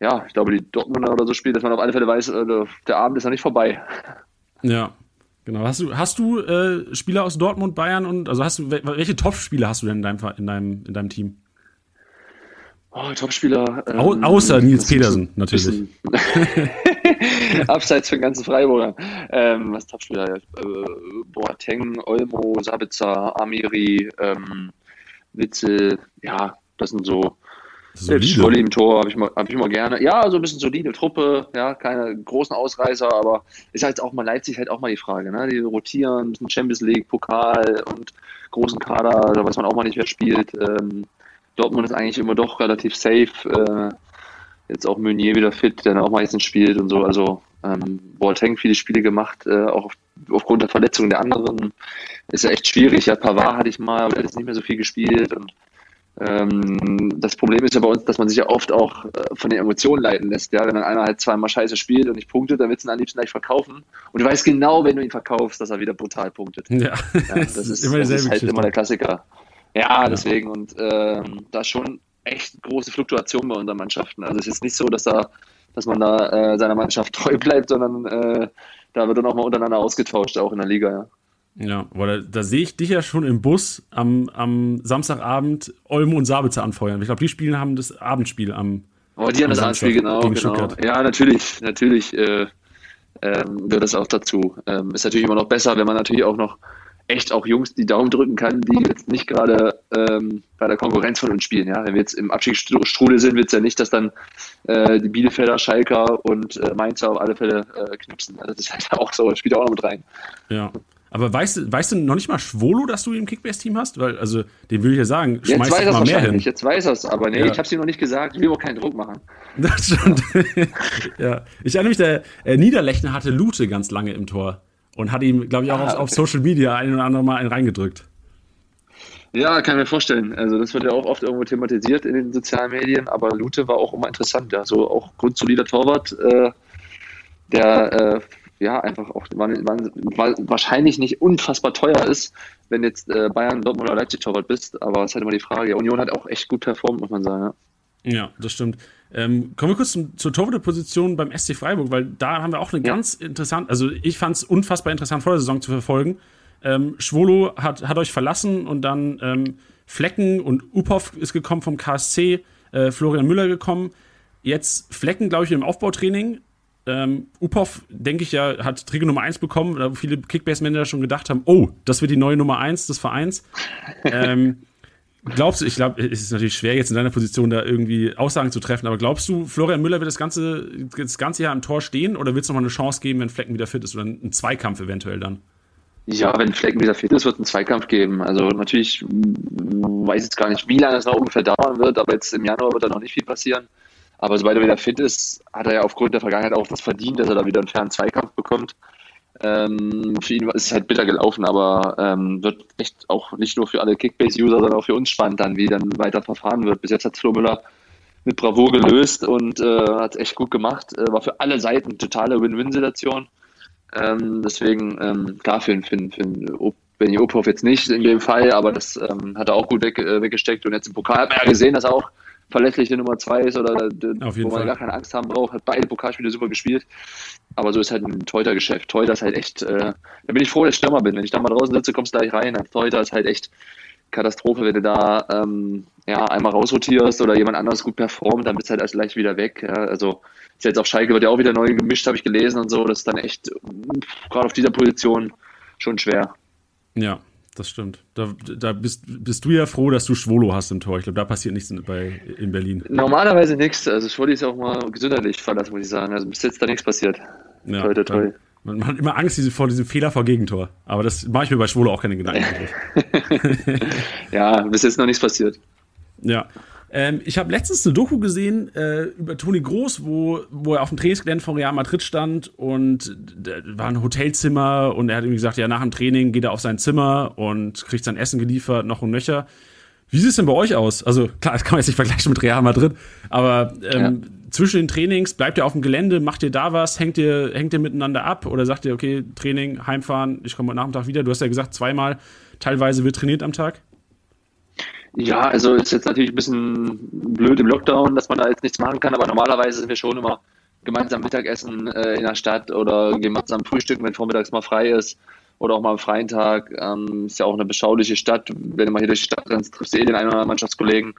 ja, ich glaube, die Dortmunder oder so spielt, dass man auf alle Fälle weiß, äh, der Abend ist noch nicht vorbei. Ja. Genau. Hast du, hast du äh, Spieler aus Dortmund, Bayern und also hast du welche Top-Spieler hast du denn in deinem, in deinem, in deinem Team? Oh, Topspieler. Ähm, Au außer Nils Pedersen, natürlich. Abseits von ganzen Freiburgern. Ähm, was Topspieler? Äh, Boateng, Olmo, Sabitzer, Amiri, ähm, Witzel. Ja, das sind so. Solide. im Tor habe ich, mal, hab ich mal gerne. Ja, so ein bisschen solide Truppe, ja, keine großen Ausreißer, aber ist halt auch mal Leipzig halt auch mal die Frage, ne? Die rotieren, ein bisschen Champions League, Pokal und großen Kader, da weiß man auch mal nicht, wer spielt. Ähm, Dortmund ist eigentlich immer doch relativ safe. Äh, jetzt auch Meunier wieder fit, der auch meistens spielt und so. Also ähm, Boateng viele Spiele gemacht, äh, auch auf, aufgrund der Verletzungen der anderen. Ist ja echt schwierig. Ja, Pavard hatte ich mal, aber der hat jetzt nicht mehr so viel gespielt. Und ähm, das Problem ist ja bei uns, dass man sich ja oft auch äh, von den Emotionen leiten lässt. Ja, wenn dann einer halt zweimal scheiße spielt und nicht punktet, dann willst du ihn am liebsten gleich verkaufen. Und du weißt genau, wenn du ihn verkaufst, dass er wieder brutal punktet. Ja, ja das, ist, immer das ist halt immer der Klassiker. Ja, deswegen und ähm, da schon echt große Fluktuation bei unseren Mannschaften. Also es ist nicht so, dass da, dass man da äh, seiner Mannschaft treu bleibt, sondern äh, da wird dann auch mal untereinander ausgetauscht, auch in der Liga, ja. Ja, aber da, da sehe ich dich ja schon im Bus am, am Samstagabend Olmo und Sabitzer anfeuern. Ich glaube, die Spiele haben das Abendspiel am. Oh, die haben das Abendspiel, genau. genau. Ja, natürlich, natürlich äh, ähm, gehört das auch dazu. Ähm, ist natürlich immer noch besser, wenn man natürlich auch noch echt auch Jungs die Daumen drücken kann, die jetzt nicht gerade ähm, bei der Konkurrenz von uns spielen. Ja? Wenn wir jetzt im Abstiegsstrudel sind, wird es ja nicht, dass dann äh, die Bielefelder, Schalker und äh, Mainzer auf alle Fälle äh, knipsen. Also das ist halt auch so, das spielt auch noch mit rein. Ja. Aber weißt du, weißt du noch nicht mal Schwolo, dass du im Kickbase-Team hast? Weil, also, dem würde ich ja sagen, schmeiß jetzt weiß mal mehr hin. Jetzt weiß er es, aber nee, ja. ich habe es ihm noch nicht gesagt. Ich will auch keinen Druck machen. Das stimmt. ja. Ich erinnere mich, der äh, Niederlechner hatte Lute ganz lange im Tor und hat ihm, glaube ich, auch ah, auf, auf, Social Media ein oder andere Mal einen reingedrückt. Ja, kann ich mir vorstellen. Also das wird ja auch oft irgendwo thematisiert in den sozialen Medien, aber Lute war auch immer interessant, ja. So auch grundsolider Torwart, äh, der äh, ja einfach auch man, man, wahrscheinlich nicht unfassbar teuer ist, wenn jetzt äh, Bayern, Dortmund oder Leipzig Torwart bist, aber es ist halt immer die Frage. Union hat auch echt gut performt, muss man sagen, ja. Ja, das stimmt. Ähm, kommen wir kurz zum, zur Torhüterposition beim SC Freiburg, weil da haben wir auch eine ja. ganz interessant, also ich fand es unfassbar interessant vor der Saison zu verfolgen. Ähm, Schwolo hat, hat euch verlassen und dann ähm, Flecken und Upov ist gekommen vom KSC, äh, Florian Müller gekommen. Jetzt Flecken, glaube ich, im Aufbautraining. Ähm, Upov, denke ich ja, hat Trigger Nummer 1 bekommen, da viele Kickbase-Manager schon gedacht haben, oh, das wird die neue Nummer 1 des Vereins. ähm, Glaubst du, ich glaube, es ist natürlich schwer, jetzt in deiner Position da irgendwie Aussagen zu treffen, aber glaubst du, Florian Müller wird das ganze, das ganze Jahr am Tor stehen oder wird es nochmal eine Chance geben, wenn Flecken wieder fit ist oder einen Zweikampf eventuell dann? Ja, wenn Flecken wieder fit ist, wird es einen Zweikampf geben. Also natürlich weiß ich jetzt gar nicht, wie lange es noch ungefähr dauern wird, aber jetzt im Januar wird da noch nicht viel passieren. Aber sobald er wieder fit ist, hat er ja aufgrund der Vergangenheit auch das verdient, dass er da wieder einen fairen Zweikampf bekommt. Ähm, für ihn ist es halt bitter gelaufen, aber ähm, wird echt auch nicht nur für alle Kickbase-User, sondern auch für uns spannend dann, wie dann weiter verfahren wird. Bis jetzt hat Flo Müller mit Bravour gelöst und äh, hat es echt gut gemacht. Äh, war für alle Seiten totale Win-Win-Situation. Ähm, deswegen, ähm, klar, für, für, für Benny Ophoff jetzt nicht in dem Fall, aber das ähm, hat er auch gut weg, äh, weggesteckt und jetzt im Pokal hat man ja gesehen, dass er auch verlässliche Nummer zwei ist oder wo man Fall. gar keine Angst haben braucht, hat beide Pokalspiele super gespielt. Aber so ist halt ein Teuter-Geschäft. Teuter ist halt echt, äh, da bin ich froh, dass ich Stürmer bin. Wenn ich da mal draußen sitze, kommst du gleich rein. Teuter ist halt echt Katastrophe, wenn du da ähm, ja, einmal rausrotierst oder jemand anderes gut performt, dann bist du halt erst gleich wieder weg. Ja. Also ist jetzt auf Schalke wird ja auch wieder neu gemischt, habe ich gelesen und so. Das ist dann echt gerade auf dieser Position schon schwer. Ja, das stimmt. Da, da bist, bist du ja froh, dass du Schwolo hast im Tor. Ich glaube, da passiert nichts in, bei, in Berlin. Normalerweise nichts. Also Schwolo ist auch mal gesundheitlich verlassen, muss ich sagen. Also bis jetzt da nichts passiert. Ja, toi, toi, toi. Man, man, hat immer Angst vor diesem Fehler vor Gegentor. Aber das mache ich mir bei Schwolo auch keine Gedanken. ja, bis jetzt noch nichts passiert. Ja. Ähm, ich habe letztens eine Doku gesehen äh, über Toni Groß, wo, wo er auf dem Trainingsgelände von Real Madrid stand und da war ein Hotelzimmer und er hat irgendwie gesagt, ja, nach dem Training geht er auf sein Zimmer und kriegt sein Essen geliefert, noch ein Nöcher. Wie sieht es denn bei euch aus? Also klar, das kann man jetzt nicht vergleichen mit Real Madrid, aber ähm, ja. zwischen den Trainings, bleibt ihr auf dem Gelände, macht ihr da was, hängt ihr, hängt ihr miteinander ab oder sagt ihr, okay, Training, heimfahren, ich komme heute Nachmittag wieder? Du hast ja gesagt, zweimal teilweise wird trainiert am Tag. Ja, also ist jetzt natürlich ein bisschen blöd im Lockdown, dass man da jetzt nichts machen kann, aber normalerweise sind wir schon immer gemeinsam Mittagessen äh, in der Stadt oder gemeinsam frühstücken, wenn vormittags mal frei ist oder auch mal am freien Tag. Ähm, ist ja auch eine beschauliche Stadt. Wenn du mal hier durch die Stadt rennst, triffst du eh den einen oder anderen Mannschaftskollegen.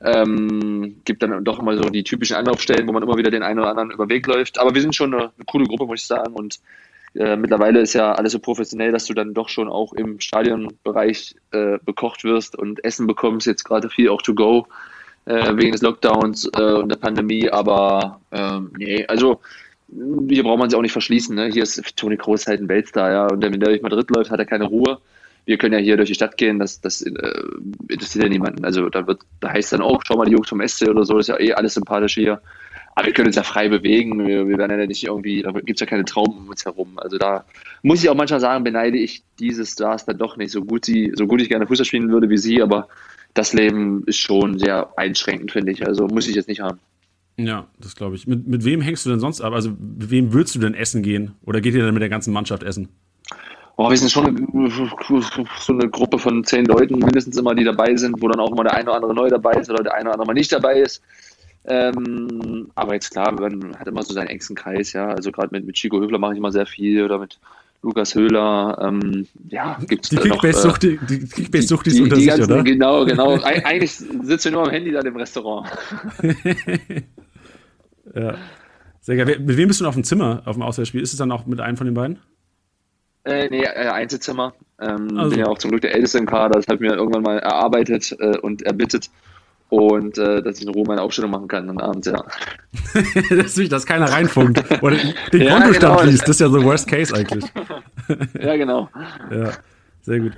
Ähm, gibt dann doch immer so die typischen Anlaufstellen, wo man immer wieder den einen oder anderen über Weg läuft. Aber wir sind schon eine, eine coole Gruppe, muss ich sagen. Und äh, mittlerweile ist ja alles so professionell, dass du dann doch schon auch im Stadionbereich äh, bekocht wirst und Essen bekommst, jetzt gerade viel auch to go äh, wegen des Lockdowns äh, und der Pandemie, aber ähm, nee, also hier braucht man sich auch nicht verschließen. Ne? Hier ist Toni Kroos halt ein Weltstar, ja, und wenn der durch Madrid läuft, hat er keine Ruhe. Wir können ja hier durch die Stadt gehen, das, das äh, interessiert ja niemanden. Also da wird, da heißt dann auch, schau mal die Jungs vom SC oder so, das ist ja eh alles sympathisch hier. Aber wir können uns ja frei bewegen. Wir, wir werden ja nicht irgendwie, da gibt es ja keine Trauben um uns herum. Also da muss ich auch manchmal sagen, beneide ich diese Stars dann doch nicht. So gut, sie, so gut ich gerne Fußball spielen würde wie sie, aber das Leben ist schon sehr einschränkend, finde ich. Also muss ich jetzt nicht haben. Ja, das glaube ich. Mit, mit wem hängst du denn sonst ab? Also mit wem würdest du denn essen gehen? Oder geht ihr dann mit der ganzen Mannschaft essen? Oh, wir sind schon eine, so eine Gruppe von zehn Leuten mindestens immer, die dabei sind, wo dann auch immer der eine oder andere neu dabei ist oder der eine oder andere mal nicht dabei ist. Ähm, aber jetzt klar, man hat immer so seinen engsten Kreis, ja. Also gerade mit, mit Chico Höfler mache ich immer sehr viel oder mit Lukas Höhler, ähm, ja, gibt's die Kickbase-Sucht, äh, die, die Kickbase-Sucht ist unter die sich, ganzen, oder? Genau, genau. Eigentlich sitzt wir nur am Handy da im Restaurant. ja. Sehr geil. Mit wem bist du denn auf dem Zimmer auf dem Auswärtsspiel? Ist es dann auch mit einem von den beiden? Äh, nee, äh, Einzelzimmer. Ähm, also. Bin ja auch zum Glück der Älteste im Kader. Das habe ich mir irgendwann mal erarbeitet äh, und erbittet und äh, dass ich in Ruhe meine Aufstellung machen kann dann abends, ja. das ist dass keiner reinfunkt oder den ja, Kontostand genau. liest. Das ist ja so Worst Case eigentlich. ja, genau. Ja, sehr gut.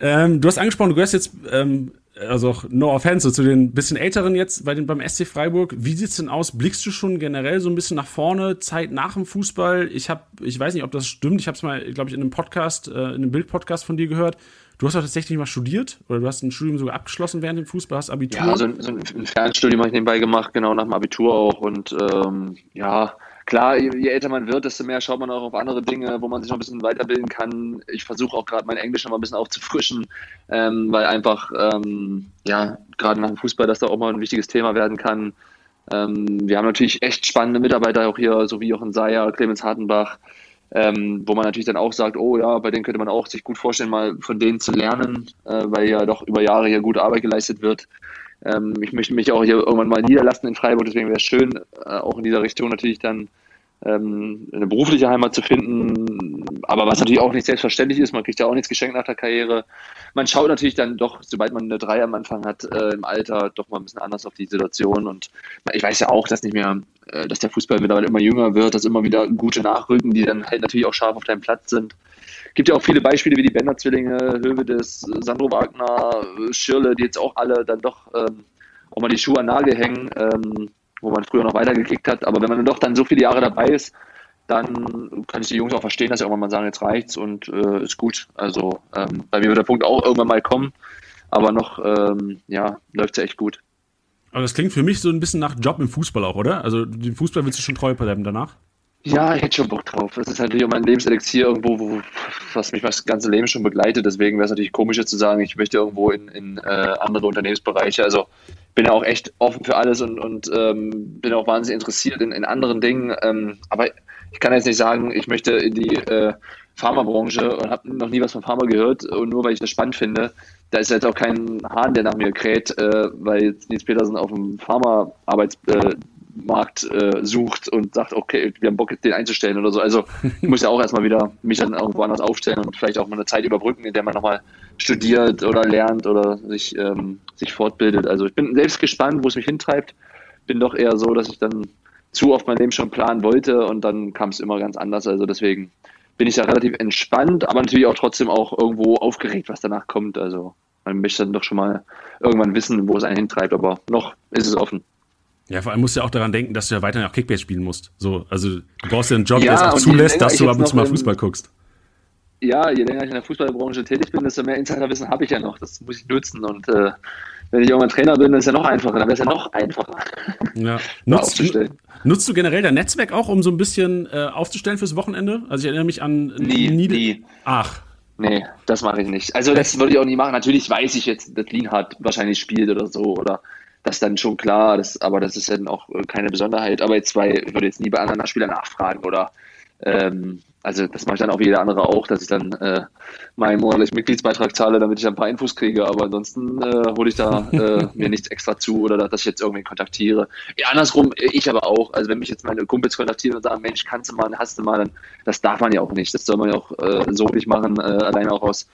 Ähm, du hast angesprochen, du gehörst jetzt, ähm, also auch no offense, so zu den bisschen älteren jetzt bei den, beim SC Freiburg. Wie sieht's denn aus? Blickst du schon generell so ein bisschen nach vorne, Zeit nach dem Fußball? Ich habe, ich weiß nicht, ob das stimmt. Ich habe es mal, glaube ich, in einem Podcast, äh, in einem Bildpodcast von dir gehört. Du hast auch tatsächlich mal studiert oder du hast ein Studium sogar abgeschlossen während dem Fußball, hast Abitur? Ja, so ein, so ein Fernstudium habe ich nebenbei gemacht, genau nach dem Abitur auch. Und ähm, ja, klar, je, je, älter man wird, desto mehr schaut man auch auf andere Dinge, wo man sich noch ein bisschen weiterbilden kann. Ich versuche auch gerade mein Englisch noch mal ein bisschen aufzufrischen, ähm, weil einfach, ähm, ja, gerade nach dem Fußball, dass da auch mal ein wichtiges Thema werden kann. Ähm, wir haben natürlich echt spannende Mitarbeiter auch hier, so wie Jochen Seyer, Clemens Hartenbach ähm, wo man natürlich dann auch sagt, oh ja, bei denen könnte man auch sich gut vorstellen, mal von denen zu lernen, äh, weil ja doch über Jahre hier gute Arbeit geleistet wird. Ähm, ich möchte mich auch hier irgendwann mal niederlassen in Freiburg, deswegen wäre es schön, äh, auch in dieser Richtung natürlich dann ähm, eine berufliche Heimat zu finden, aber was natürlich auch nicht selbstverständlich ist, man kriegt ja auch nichts geschenkt nach der Karriere. Man schaut natürlich dann doch, sobald man eine Drei am Anfang hat, äh, im Alter doch mal ein bisschen anders auf die Situation und ich weiß ja auch, dass nicht mehr, äh, dass der Fußball mittlerweile immer jünger wird, dass immer wieder gute Nachrücken, die dann halt natürlich auch scharf auf deinem Platz sind. Gibt ja auch viele Beispiele wie die Bender-Zwillinge, Hövedes, Sandro Wagner, Schirle, die jetzt auch alle dann doch ähm, auch mal die Schuhe an Nagel hängen. Ähm, wo man früher noch weitergekickt hat. Aber wenn man dann doch dann so viele Jahre dabei ist, dann kann ich die Jungs auch verstehen, dass sie irgendwann mal sagen, jetzt reicht's und äh, ist gut. Also ähm, bei mir wird der Punkt auch irgendwann mal kommen, aber noch ähm, ja, läuft es echt gut. Aber das klingt für mich so ein bisschen nach Job im Fußball auch, oder? Also den Fußball willst du schon treu bleiben danach? Ja, ich hätte schon Bock drauf. Das ist natürlich auch mein Lebenselixier irgendwo, wo, was mich das ganze Leben schon begleitet. Deswegen wäre es natürlich komisch jetzt zu sagen, ich möchte irgendwo in, in äh, andere Unternehmensbereiche. Also bin ja auch echt offen für alles und, und ähm, bin auch wahnsinnig interessiert in, in anderen Dingen. Ähm, aber ich kann jetzt nicht sagen, ich möchte in die äh, Pharmabranche und habe noch nie was von Pharma gehört und nur weil ich das spannend finde, da ist jetzt auch kein Hahn, der nach mir kräht, äh, weil jetzt Nils Petersen auf dem Pharma-Arbeitsmarkt äh, sucht und sagt, okay, wir haben Bock, den einzustellen oder so. Also ich muss ja auch erstmal wieder mich dann irgendwo anders aufstellen und vielleicht auch mal eine Zeit überbrücken, in der man nochmal studiert oder lernt oder sich, ähm, sich fortbildet. Also ich bin selbst gespannt, wo es mich hintreibt. Bin doch eher so, dass ich dann zu oft mein Leben schon planen wollte und dann kam es immer ganz anders. Also deswegen bin ich da relativ entspannt, aber natürlich auch trotzdem auch irgendwo aufgeregt, was danach kommt. Also man möchte dann doch schon mal irgendwann wissen, wo es einen hintreibt, aber noch ist es offen. Ja, vor allem musst du ja auch daran denken, dass du ja weiterhin auch Kickbase spielen musst. So, also du brauchst ja einen Job, ja, der es auch zulässt, dass du ab und zu mal Fußball guckst. Ja, je länger ich in der Fußballbranche tätig bin, desto mehr Insiderwissen habe ich ja noch. Das muss ich nutzen und äh, wenn ich irgendwann Trainer bin, ist es ja noch einfacher. Dann wäre es ja noch einfacher. Ja. Nutzt, nutzt du generell dein Netzwerk auch, um so ein bisschen äh, aufzustellen fürs Wochenende? Also ich erinnere mich an nie, Niede nie. Ach. Nee, das mache ich nicht. Also das würde ich auch nie machen. Natürlich weiß ich jetzt, dass Lienhardt wahrscheinlich spielt oder so oder das dann schon klar, das, aber das ist dann auch keine Besonderheit. Aber jetzt bei, ich würde jetzt nie bei anderen Spielern nachfragen oder ähm, also das mache ich dann auch wie jeder andere auch, dass ich dann äh, meinen monatlichen Mitgliedsbeitrag zahle, damit ich ein paar Infos kriege. Aber ansonsten äh, hole ich da äh, mir nichts extra zu oder dass ich jetzt irgendwie kontaktiere. Ja, andersrum, ich aber auch. Also wenn mich jetzt meine Kumpels kontaktieren und sagen, Mensch, kannst du mal, hast du mal, dann das darf man ja auch nicht. Das soll man ja auch äh, so nicht machen, äh, alleine auch aus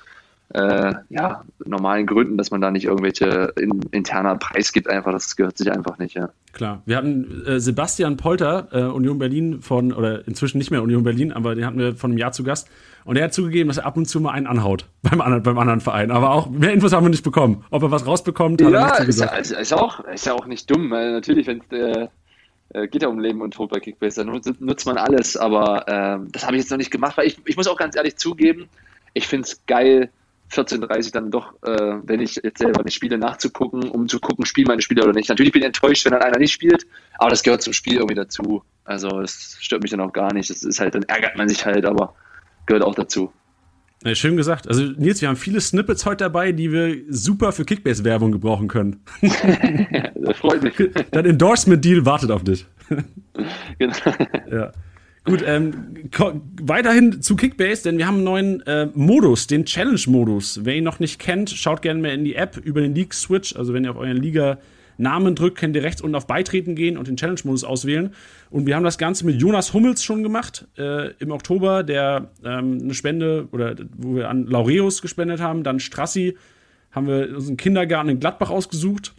äh, ja, normalen Gründen, dass man da nicht irgendwelche in, interner Preis gibt, einfach, das gehört sich einfach nicht, ja. Klar. Wir hatten äh, Sebastian Polter, äh, Union Berlin von, oder inzwischen nicht mehr Union Berlin, aber den hatten wir von einem Jahr zu Gast. Und er hat zugegeben, dass er ab und zu mal einen anhaut beim anderen, beim anderen Verein. Aber auch mehr Infos haben wir nicht bekommen. Ob er was rausbekommt, hat ja, er nicht. Ist, ja, ist, auch, ist ja auch nicht dumm, weil natürlich, wenn äh, äh, geht ja um Leben und Tod bei Kickbase, dann nutzt man alles, aber äh, das habe ich jetzt noch nicht gemacht, weil ich, ich muss auch ganz ehrlich zugeben, ich finde es geil, 14.30 dann doch, äh, wenn ich jetzt selber nicht spiele, nachzugucken, um zu gucken, spielen meine Spieler oder nicht. Natürlich bin ich enttäuscht, wenn dann einer nicht spielt, aber das gehört zum Spiel irgendwie dazu. Also das stört mich dann auch gar nicht. Das ist halt, dann ärgert man sich halt, aber gehört auch dazu. Ja, schön gesagt. Also Nils, wir haben viele Snippets heute dabei, die wir super für Kickbase-Werbung gebrauchen können. das freut mich. Dein Endorsement-Deal wartet auf dich. genau. Ja. Gut, ähm, weiterhin zu Kickbase, denn wir haben einen neuen äh, Modus, den Challenge-Modus. Wer ihn noch nicht kennt, schaut gerne mal in die App über den League-Switch. Also wenn ihr auf euren Liga-Namen drückt, könnt ihr rechts unten auf Beitreten gehen und den Challenge-Modus auswählen. Und wir haben das Ganze mit Jonas Hummels schon gemacht äh, im Oktober, der ähm, eine Spende oder wo wir an Laureus gespendet haben. Dann Strassi haben wir unseren Kindergarten in Gladbach ausgesucht.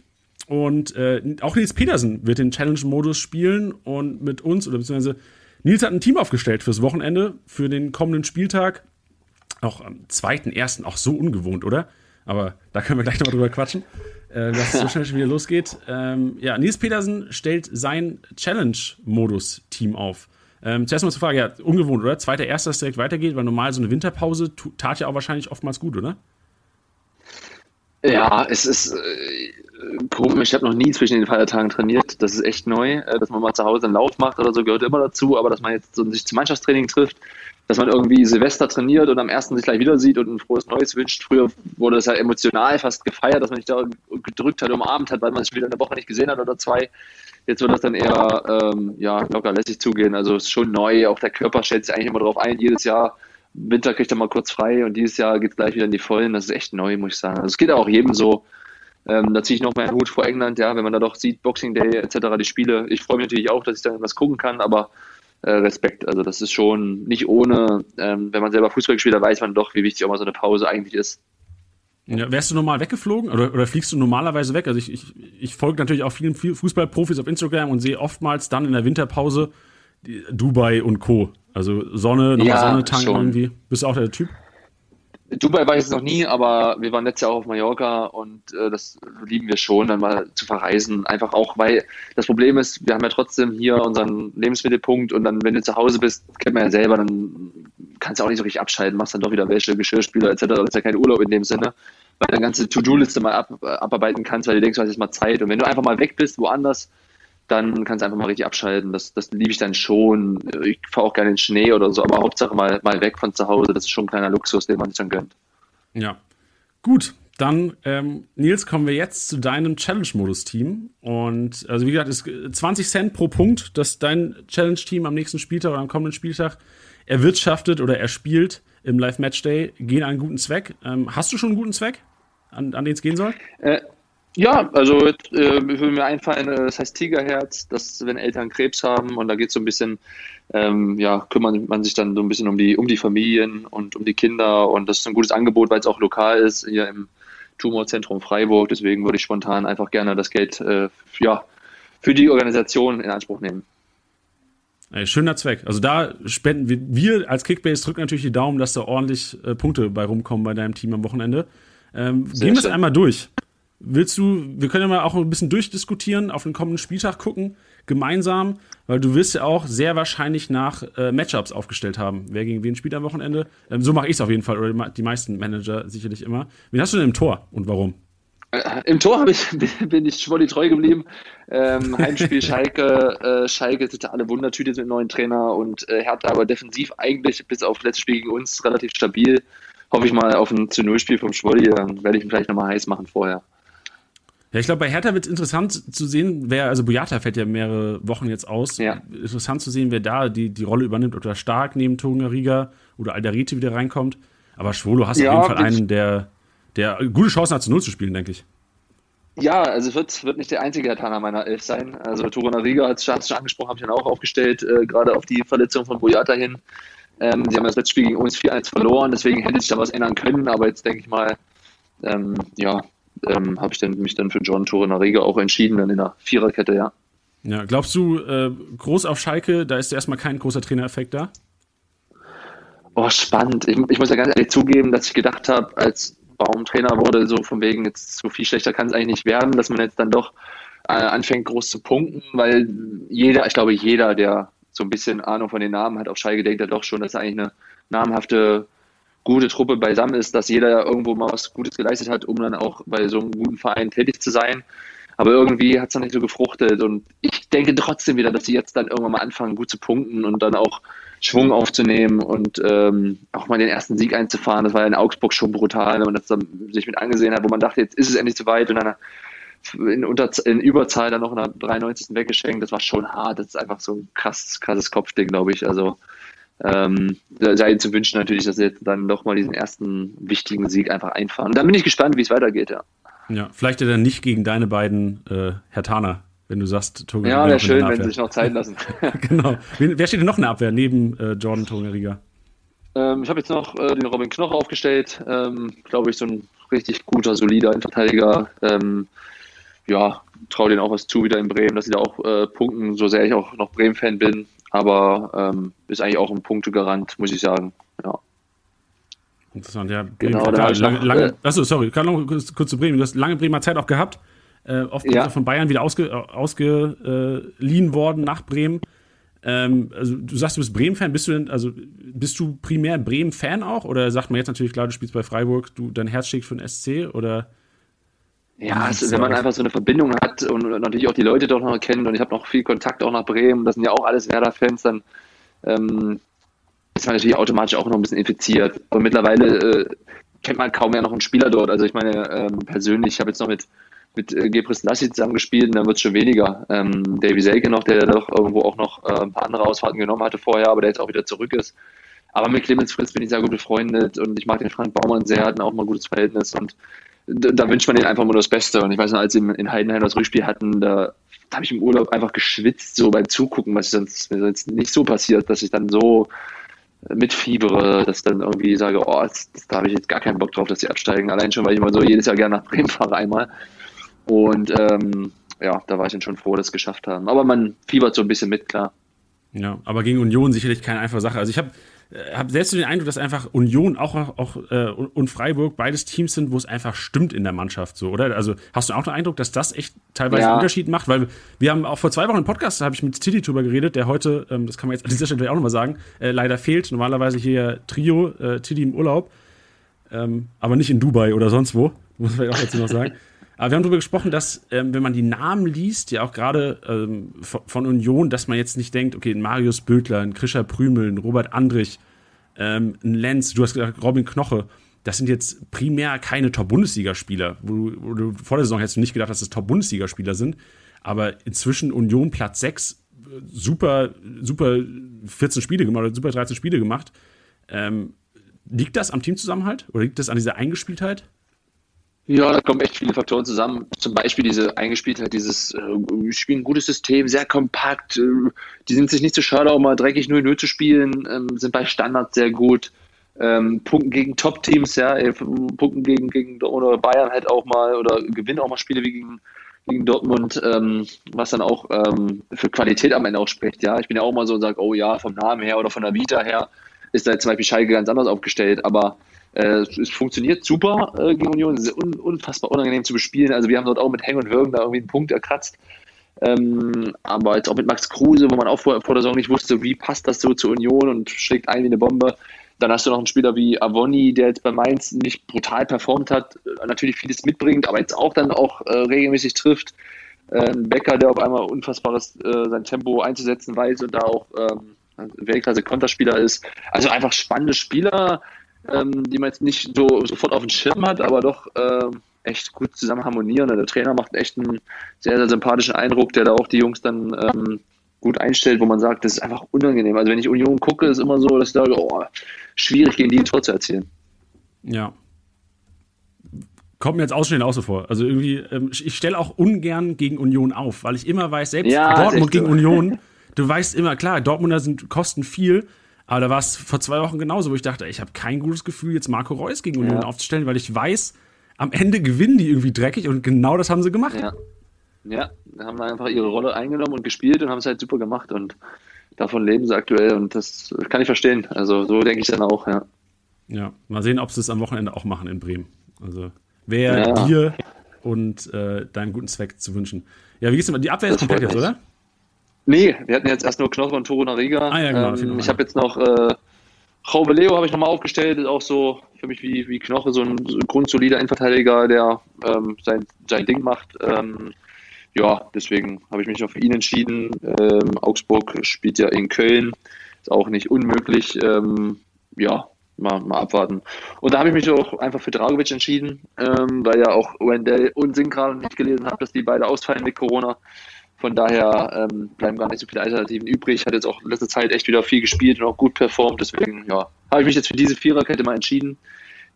Und äh, auch Nils Petersen wird den Challenge-Modus spielen und mit uns oder beziehungsweise Nils hat ein Team aufgestellt fürs Wochenende, für den kommenden Spieltag. Auch am 2.1. auch so ungewohnt, oder? Aber da können wir gleich nochmal drüber quatschen, äh, dass es so schnell schon wieder losgeht. Ähm, ja, Nils Petersen stellt sein Challenge-Modus-Team auf. Ähm, zuerst mal zur Frage, ja, ungewohnt, oder? Zweiter, erster, dass direkt weitergeht, weil normal so eine Winterpause tat ja auch wahrscheinlich oftmals gut, oder? Ja, es ist, äh, komisch. Ich habe noch nie zwischen den Feiertagen trainiert. Das ist echt neu. Äh, dass man mal zu Hause einen Lauf macht oder so, gehört immer dazu. Aber dass man jetzt so sich zum Mannschaftstraining trifft, dass man irgendwie Silvester trainiert und am ersten sich gleich wieder sieht und ein frohes Neues wünscht. Früher wurde das ja emotional fast gefeiert, dass man sich da gedrückt hat, umarmt hat, weil man sich wieder eine Woche nicht gesehen hat oder zwei. Jetzt wird das dann eher ähm, ja, locker lässig zugehen. Also es ist schon neu. Auch der Körper stellt sich eigentlich immer darauf ein. Jedes Jahr Winter kriegt er mal kurz frei und dieses Jahr geht es gleich wieder in die Vollen. Das ist echt neu, muss ich sagen. Also es geht auch jedem so. Ähm, da ziehe ich noch meinen Hut vor England, ja, wenn man da doch sieht, Boxing Day etc., die Spiele. Ich freue mich natürlich auch, dass ich da was gucken kann, aber äh, Respekt. Also das ist schon nicht ohne, ähm, wenn man selber Fußball gespielt hat, weiß man doch, wie wichtig auch mal so eine Pause eigentlich ist. Ja, wärst du normal weggeflogen oder, oder fliegst du normalerweise weg? Also ich, ich, ich folge natürlich auch vielen Fußballprofis auf Instagram und sehe oftmals dann in der Winterpause Dubai und Co. Also Sonne, nochmal ja, Sonne tanken irgendwie. Bist du auch der Typ? Dubai war ich jetzt noch nie, aber wir waren letztes Jahr auch auf Mallorca und äh, das lieben wir schon, dann mal zu verreisen. Einfach auch, weil das Problem ist, wir haben ja trotzdem hier unseren Lebensmittelpunkt und dann, wenn du zu Hause bist, kennt man ja selber, dann kannst du auch nicht so richtig abschalten, machst dann doch wieder Wäsche, Geschirrspüler etc. Das ist ja kein Urlaub in dem Sinne, weil du eine ganze To-Do-Liste mal ab, abarbeiten kannst, weil du denkst, du hast jetzt mal Zeit. Und wenn du einfach mal weg bist, woanders, dann kannst du einfach mal richtig abschalten. Das, das liebe ich dann schon. Ich fahre auch gerne in den Schnee oder so, aber Hauptsache mal, mal weg von zu Hause. Das ist schon ein kleiner Luxus, den man sich dann gönnt. Ja. Gut, dann, ähm, Nils, kommen wir jetzt zu deinem Challenge-Modus-Team. Und also wie gesagt, ist 20 Cent pro Punkt, dass dein Challenge-Team am nächsten Spieltag oder am kommenden Spieltag erwirtschaftet oder erspielt. im Live-Match-Day gehen einen guten Zweck. Ähm, hast du schon einen guten Zweck, an, an den es gehen soll? Äh, ja, also äh, würde mir einfallen, äh, das heißt Tigerherz, dass wenn Eltern Krebs haben und da geht es so ein bisschen, ähm, ja, kümmert man sich dann so ein bisschen um die, um die Familien und um die Kinder und das ist ein gutes Angebot, weil es auch lokal ist, hier im Tumorzentrum Freiburg. Deswegen würde ich spontan einfach gerne das Geld äh, ja, für die Organisation in Anspruch nehmen. Ey, schöner Zweck. Also da spenden wir, wir als Kickbase drücken natürlich die Daumen, dass da ordentlich äh, Punkte bei rumkommen bei deinem Team am Wochenende. Ähm, gehen wir es einmal durch. Willst du, wir können ja mal auch ein bisschen durchdiskutieren, auf den kommenden Spieltag gucken, gemeinsam, weil du wirst ja auch sehr wahrscheinlich nach äh, Matchups aufgestellt haben. Wer gegen wen spielt am Wochenende? Ähm, so mache ich es auf jeden Fall, oder die meisten Manager sicherlich immer. Wen hast du denn im Tor und warum? Äh, Im Tor ich, bin ich Schwolli treu geblieben. Ähm, Heimspiel Schalke, äh, Schalke sind alle Wundertüte mit neuen Trainer und äh, Hertha aber defensiv eigentlich bis auf letztes Spiel gegen uns relativ stabil. Hoffe ich mal auf ein zu Null Spiel vom Schwolli, dann werde ich ihn vielleicht nochmal heiß machen vorher. Ja, ich glaube, bei Hertha wird es interessant zu sehen, wer, also Boyata fällt ja mehrere Wochen jetzt aus. Ja. Interessant zu sehen, wer da die, die Rolle übernimmt, ob da Stark neben Riga oder Alderete wieder reinkommt. Aber Schwolo hast ja, auf jeden Fall einen, der, der gute Chancen hat, zu Null zu spielen, denke ich. Ja, also es wird, wird nicht der einzige Hertaner meiner Elf sein. Also Riga, als du schon angesprochen, habe ich dann auch aufgestellt, äh, gerade auf die Verletzung von Boyata hin. Ähm, sie haben das letzte Spiel gegen uns 4-1 verloren, deswegen hätte sich da was ändern können, aber jetzt denke ich mal, ähm, ja, ähm, habe ich dann, mich dann für John Torrenariga auch entschieden, dann in der Viererkette, ja. Ja, glaubst du, äh, groß auf Schalke, da ist erstmal kein großer Trainereffekt da? Oh, spannend. Ich, ich, muss ja ganz ehrlich zugeben, dass ich gedacht habe, als Baum Trainer wurde, so von wegen, jetzt so viel schlechter kann es eigentlich nicht werden, dass man jetzt dann doch äh, anfängt, groß zu punkten, weil jeder, ich glaube, jeder, der so ein bisschen Ahnung von den Namen hat, auf Schalke denkt er doch schon, dass er eigentlich eine namhafte gute Truppe beisammen ist, dass jeder irgendwo mal was Gutes geleistet hat, um dann auch bei so einem guten Verein tätig zu sein. Aber irgendwie hat es dann nicht so gefruchtet. Und ich denke trotzdem wieder, dass sie jetzt dann irgendwann mal anfangen, gut zu punkten und dann auch Schwung aufzunehmen und ähm, auch mal den ersten Sieg einzufahren. Das war ja in Augsburg schon brutal, wenn man das dann sich mit angesehen hat, wo man dachte, jetzt ist es endlich zu weit und dann in, Unter in Überzahl dann noch in der 93. weggeschenkt. Das war schon hart. Das ist einfach so ein krass, krasses Kopfding, glaube ich. Also ähm, sei zu wünschen natürlich, dass sie jetzt dann doch mal diesen ersten wichtigen Sieg einfach einfahren. Und dann bin ich gespannt, wie es weitergeht, ja. Ja, vielleicht dann nicht gegen deine beiden äh, Herr Taner, wenn du sagst, Toga Ja, wäre schön, wenn sie sich noch Zeit lassen. genau. Wer steht denn noch in der Abwehr neben äh, Jordan Tongeriga? Ähm, ich habe jetzt noch äh, den Robin Knoche aufgestellt. Ähm, Glaube ich, so ein richtig guter, solider Innenverteidiger. Ähm, ja, traue denen auch was zu wieder in Bremen, dass sie da auch äh, punkten, so sehr ich auch noch Bremen-Fan bin aber ähm, ist eigentlich auch ein Punktegarant, muss ich sagen. Ja. Interessant, ja. Genau, da lange, lange, äh, achso, sorry, kann noch kurz, kurz zu Bremen. Du hast lange Bremer Zeit auch gehabt. Äh, oft ja. von Bayern wieder ausge, ausgeliehen worden nach Bremen. Ähm, also du sagst, du bist Bremen-Fan. Bist du denn, also bist du primär Bremen-Fan auch? Oder sagt man jetzt natürlich, klar, du spielst bei Freiburg, du dein Herz schlägt für den SC oder? Ja, also, wenn man einfach so eine Verbindung hat und natürlich auch die Leute dort noch kennt und ich habe noch viel Kontakt auch nach Bremen, das sind ja auch alles Werder-Fans, dann ähm, ist man natürlich automatisch auch noch ein bisschen infiziert. Aber mittlerweile äh, kennt man kaum mehr noch einen Spieler dort. Also ich meine, ähm, persönlich, ich habe jetzt noch mit, mit äh, Gebris Lassi zusammengespielt und dann wird es schon weniger. Ähm, Davy Selke noch, der doch irgendwo auch noch äh, ein paar andere Ausfahrten genommen hatte vorher, aber der jetzt auch wieder zurück ist. Aber mit Clemens Fritz bin ich sehr gut befreundet und ich mag den Frank Baumann sehr, hatten auch mal ein gutes Verhältnis und da, wünscht man denen einfach nur das Beste. Und ich weiß noch, als sie in Heidenheim das Rückspiel hatten, da, da habe ich im Urlaub einfach geschwitzt, so beim Zugucken, was sonst, mir sonst nicht so passiert, dass ich dann so mitfiebere, dass dann irgendwie sage, oh, da habe ich jetzt gar keinen Bock drauf, dass sie absteigen. Allein schon, weil ich immer so jedes Jahr gerne nach Bremen fahre einmal. Und ähm, ja, da war ich dann schon froh, dass sie es geschafft haben. Aber man fiebert so ein bisschen mit, klar. Ja, aber gegen Union sicherlich keine einfache Sache. Also ich habe äh, habe selbst den Eindruck, dass einfach Union auch, auch äh, und Freiburg beides Teams sind, wo es einfach stimmt in der Mannschaft, so, oder? Also hast du auch den Eindruck, dass das echt teilweise ja. einen Unterschied macht? Weil wir haben auch vor zwei Wochen im Podcast, da habe ich mit Titi drüber geredet, der heute, ähm, das kann man jetzt an dieser Stelle auch nochmal sagen, äh, leider fehlt. Normalerweise hier Trio, äh, Titi im Urlaub, ähm, aber nicht in Dubai oder sonst wo, muss man auch dazu noch sagen. Aber wir haben darüber gesprochen, dass, ähm, wenn man die Namen liest, ja auch gerade ähm, von Union, dass man jetzt nicht denkt, okay, ein Marius Bödler, ein Krischer Prümel, ein Robert Andrich, ähm, ein Lenz, du hast gesagt, Robin Knoche, das sind jetzt primär keine Top-Bundesligaspieler, wo, wo du vor der Saison hättest du nicht gedacht, dass das Top-Bundesligaspieler sind. Aber inzwischen Union Platz 6, super, super 14 Spiele gemacht oder super 13 Spiele gemacht. Ähm, Liegt das am Teamzusammenhalt oder liegt das an dieser Eingespieltheit? Ja, da kommen echt viele Faktoren zusammen. Zum Beispiel diese Eingespieltheit, dieses äh, spielen ein gutes System, sehr kompakt. Äh, die sind sich nicht zu so schade, auch mal dreckig 0-0 zu spielen, ähm, sind bei Standards sehr gut. Ähm, Punkten gegen Top-Teams, ja, äh, Punkten gegen, gegen oder Bayern halt auch mal oder gewinnen auch mal Spiele wie gegen, gegen Dortmund, ähm, was dann auch ähm, für Qualität am Ende auch spricht. Ja, ich bin ja auch mal so und sage, oh ja, vom Namen her oder von der Vita her ist da zum Beispiel Schalke ganz anders aufgestellt, aber äh, es funktioniert super äh, gegen Union, es ist un unfassbar unangenehm zu bespielen. Also wir haben dort auch mit Hängen und Würgen da irgendwie einen Punkt erkratzt. Ähm, aber jetzt auch mit Max Kruse, wo man auch vor, vor der Saison nicht wusste, wie passt das so zur Union und schlägt ein wie eine Bombe. Dann hast du noch einen Spieler wie Avoni, der jetzt bei Mainz nicht brutal performt hat, äh, natürlich vieles mitbringt, aber jetzt auch dann auch äh, regelmäßig trifft. Äh, ein Becker, der auf einmal unfassbares äh, sein Tempo einzusetzen weiß und da auch ähm, Weltklasse-Konterspieler ist. Also einfach spannende Spieler, ähm, die man jetzt nicht so sofort auf dem Schirm hat, aber doch äh, echt gut zusammen harmonieren. Der Trainer macht echt einen sehr, sehr sympathischen Eindruck, der da auch die Jungs dann ähm, gut einstellt, wo man sagt, das ist einfach unangenehm. Also wenn ich Union gucke, ist immer so, dass ich sage, oh, schwierig gegen die ein Tor zu erzielen. Ja. Kommt mir jetzt ausstehend auch so vor. Also irgendwie, ähm, ich stelle auch ungern gegen Union auf, weil ich immer weiß, selbst ja, Dortmund gegen. Union, du weißt immer, klar, Dortmunder sind, kosten viel, aber da war es vor zwei Wochen genauso, wo ich dachte, ich habe kein gutes Gefühl, jetzt Marco Reus gegen Union ja. aufzustellen, weil ich weiß, am Ende gewinnen die irgendwie dreckig und genau das haben sie gemacht. Ja, ja haben einfach ihre Rolle eingenommen und gespielt und haben es halt super gemacht und davon leben sie aktuell und das kann ich verstehen. Also so denke ich dann auch, ja. Ja, mal sehen, ob sie es am Wochenende auch machen in Bremen. Also wäre ja. dir und äh, deinem guten Zweck zu wünschen. Ja, wie geht's denn? Die Abwehr ist komplett jetzt, oder? Nee, wir hatten jetzt erst nur Knoche und Toro Riga. Ah, ja, genau, ähm, ich habe jetzt noch äh, Raube Leo habe ich nochmal aufgestellt, ist auch so für mich wie, wie Knoche, so ein, so ein grundsolider Innenverteidiger, der ähm, sein, sein Ding macht. Ähm, ja, deswegen habe ich mich noch für ihn entschieden. Ähm, Augsburg spielt ja in Köln, ist auch nicht unmöglich. Ähm, ja, mal, mal abwarten. Und da habe ich mich auch einfach für Dragovic entschieden, ähm, weil ja auch Wendell und gerade nicht gelesen habe, dass die beide ausfallen mit Corona. Von daher ähm, bleiben gar nicht so viele Alternativen übrig. Hat jetzt auch in letzter Zeit echt wieder viel gespielt und auch gut performt. Deswegen ja, habe ich mich jetzt für diese Viererkette mal entschieden,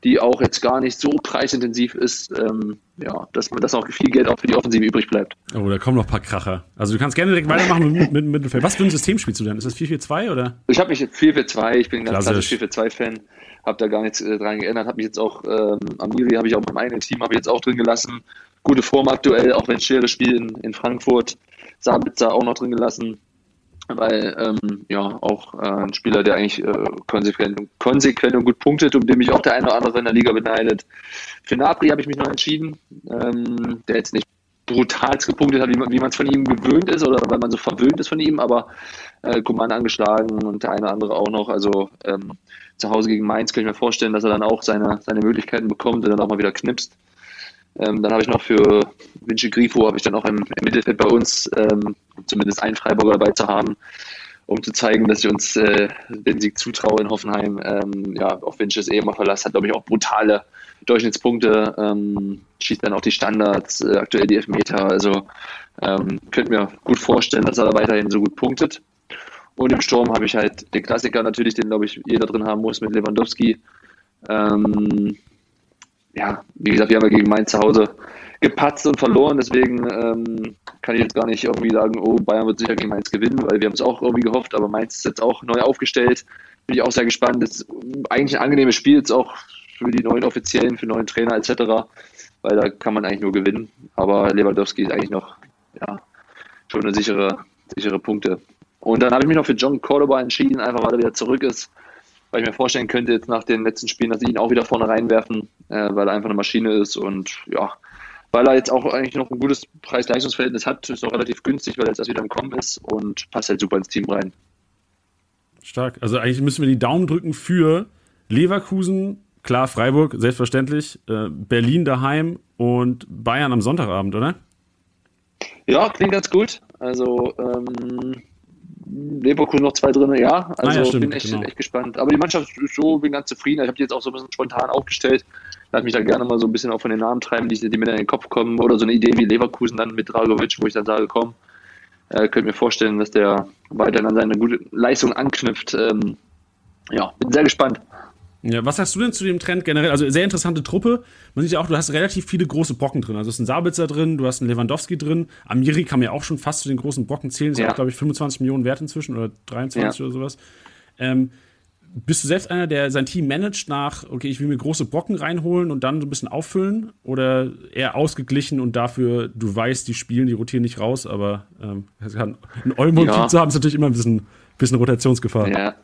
die auch jetzt gar nicht so preisintensiv ist. Ähm, ja, dass, dass auch viel Geld auch für die Offensive übrig bleibt. Oh, da kommen noch ein paar Kracher. Also du kannst gerne direkt weitermachen mit, mit, Mittelfeld. Was für ein System spielst du denn? Ist das 4-4-2 oder? Ich habe mich jetzt 4-4-2. Ich bin ein ganz klassisch 4-4-2-Fan. Habe da gar nichts äh, dran geändert. Habe mich jetzt auch, ähm, Amiri habe ich auch in meinem Team habe ich jetzt auch drin gelassen. Gute Form aktuell, auch wenn Schere spielt in, in Frankfurt. Sabitzer auch noch drin gelassen, weil ähm, ja auch äh, ein Spieler, der eigentlich äh, konsequent, konsequent und gut punktet, um den mich auch der eine oder andere in der Liga beneidet. Für Napri habe ich mich noch entschieden, ähm, der jetzt nicht brutal gepunktet hat, wie man es von ihm gewöhnt ist oder weil man so verwöhnt ist von ihm, aber äh, Kuman angeschlagen und der eine oder andere auch noch. Also ähm, zu Hause gegen Mainz kann ich mir vorstellen, dass er dann auch seine, seine Möglichkeiten bekommt und dann auch mal wieder knipst. Ähm, dann habe ich noch für Vinci Grifo, habe ich dann auch im, im Mittelfeld bei uns ähm, zumindest einen Freiburger dabei zu haben, um zu zeigen, dass ich uns äh, den Sieg zutraue in Hoffenheim. Ähm, ja, Vinci ist eh immer verlassen, hat, glaube ich, auch brutale Durchschnittspunkte, ähm, schießt dann auch die Standards, äh, aktuell die Elfmeter. Also ähm, könnte mir gut vorstellen, dass er da weiterhin so gut punktet. Und im Sturm habe ich halt den Klassiker natürlich, den, glaube ich, jeder drin haben muss mit Lewandowski. Ähm, ja, wie gesagt, wir haben ja gegen Mainz zu Hause gepatzt und verloren, deswegen ähm, kann ich jetzt gar nicht irgendwie sagen, oh, Bayern wird sicher gegen Mainz gewinnen, weil wir haben es auch irgendwie gehofft, aber Mainz ist jetzt auch neu aufgestellt. Bin ich auch sehr gespannt. Das ist eigentlich ein angenehmes Spiel, jetzt auch für die neuen Offiziellen, für neuen Trainer etc., weil da kann man eigentlich nur gewinnen. Aber Lewandowski ist eigentlich noch ja, schon eine sichere, sichere Punkte. Und dann habe ich mich noch für John Cordoba entschieden, einfach weil er wieder zurück ist weil ich mir vorstellen könnte, jetzt nach den letzten Spielen, dass sie ihn auch wieder vorne reinwerfen, äh, weil er einfach eine Maschine ist und ja, weil er jetzt auch eigentlich noch ein gutes Preis-Leistungsverhältnis hat, ist auch relativ günstig, weil er jetzt erst wieder im Kommen ist und passt halt super ins Team rein. Stark. Also eigentlich müssen wir die Daumen drücken für Leverkusen, klar Freiburg, selbstverständlich, äh, Berlin daheim und Bayern am Sonntagabend, oder? Ja, klingt ganz gut. Also ähm, Leverkusen noch zwei drin, ja. Also ah, ja, stimmt, bin echt, genau. echt gespannt. Aber die Mannschaft ist so, bin ganz zufrieden. Ich habe die jetzt auch so ein bisschen spontan aufgestellt. Lass mich da gerne mal so ein bisschen auch von den Namen treiben, die, die mir in den Kopf kommen. Oder so eine Idee wie Leverkusen dann mit Dragovic, wo ich dann sage, komm, äh, könnt mir vorstellen, dass der weiterhin an seine gute Leistung anknüpft. Ähm, ja, bin sehr gespannt. Ja, was sagst du denn zu dem Trend generell? Also sehr interessante Truppe. Man sieht ja auch, du hast relativ viele große Brocken drin. Also es ist ein Sabitzer drin, du hast einen Lewandowski drin. Amiri kann mir auch schon fast zu den großen Brocken zählen. Ist ja. auch, glaube ich, 25 Millionen wert inzwischen oder 23 ja. oder sowas. Ähm, bist du selbst einer, der sein Team managt nach, okay, ich will mir große Brocken reinholen und dann so ein bisschen auffüllen? Oder eher ausgeglichen und dafür, du weißt, die spielen, die rotieren nicht raus, aber ähm, ein Olmo ja. zu haben, ist natürlich immer ein bisschen, bisschen Rotationsgefahr. Ja,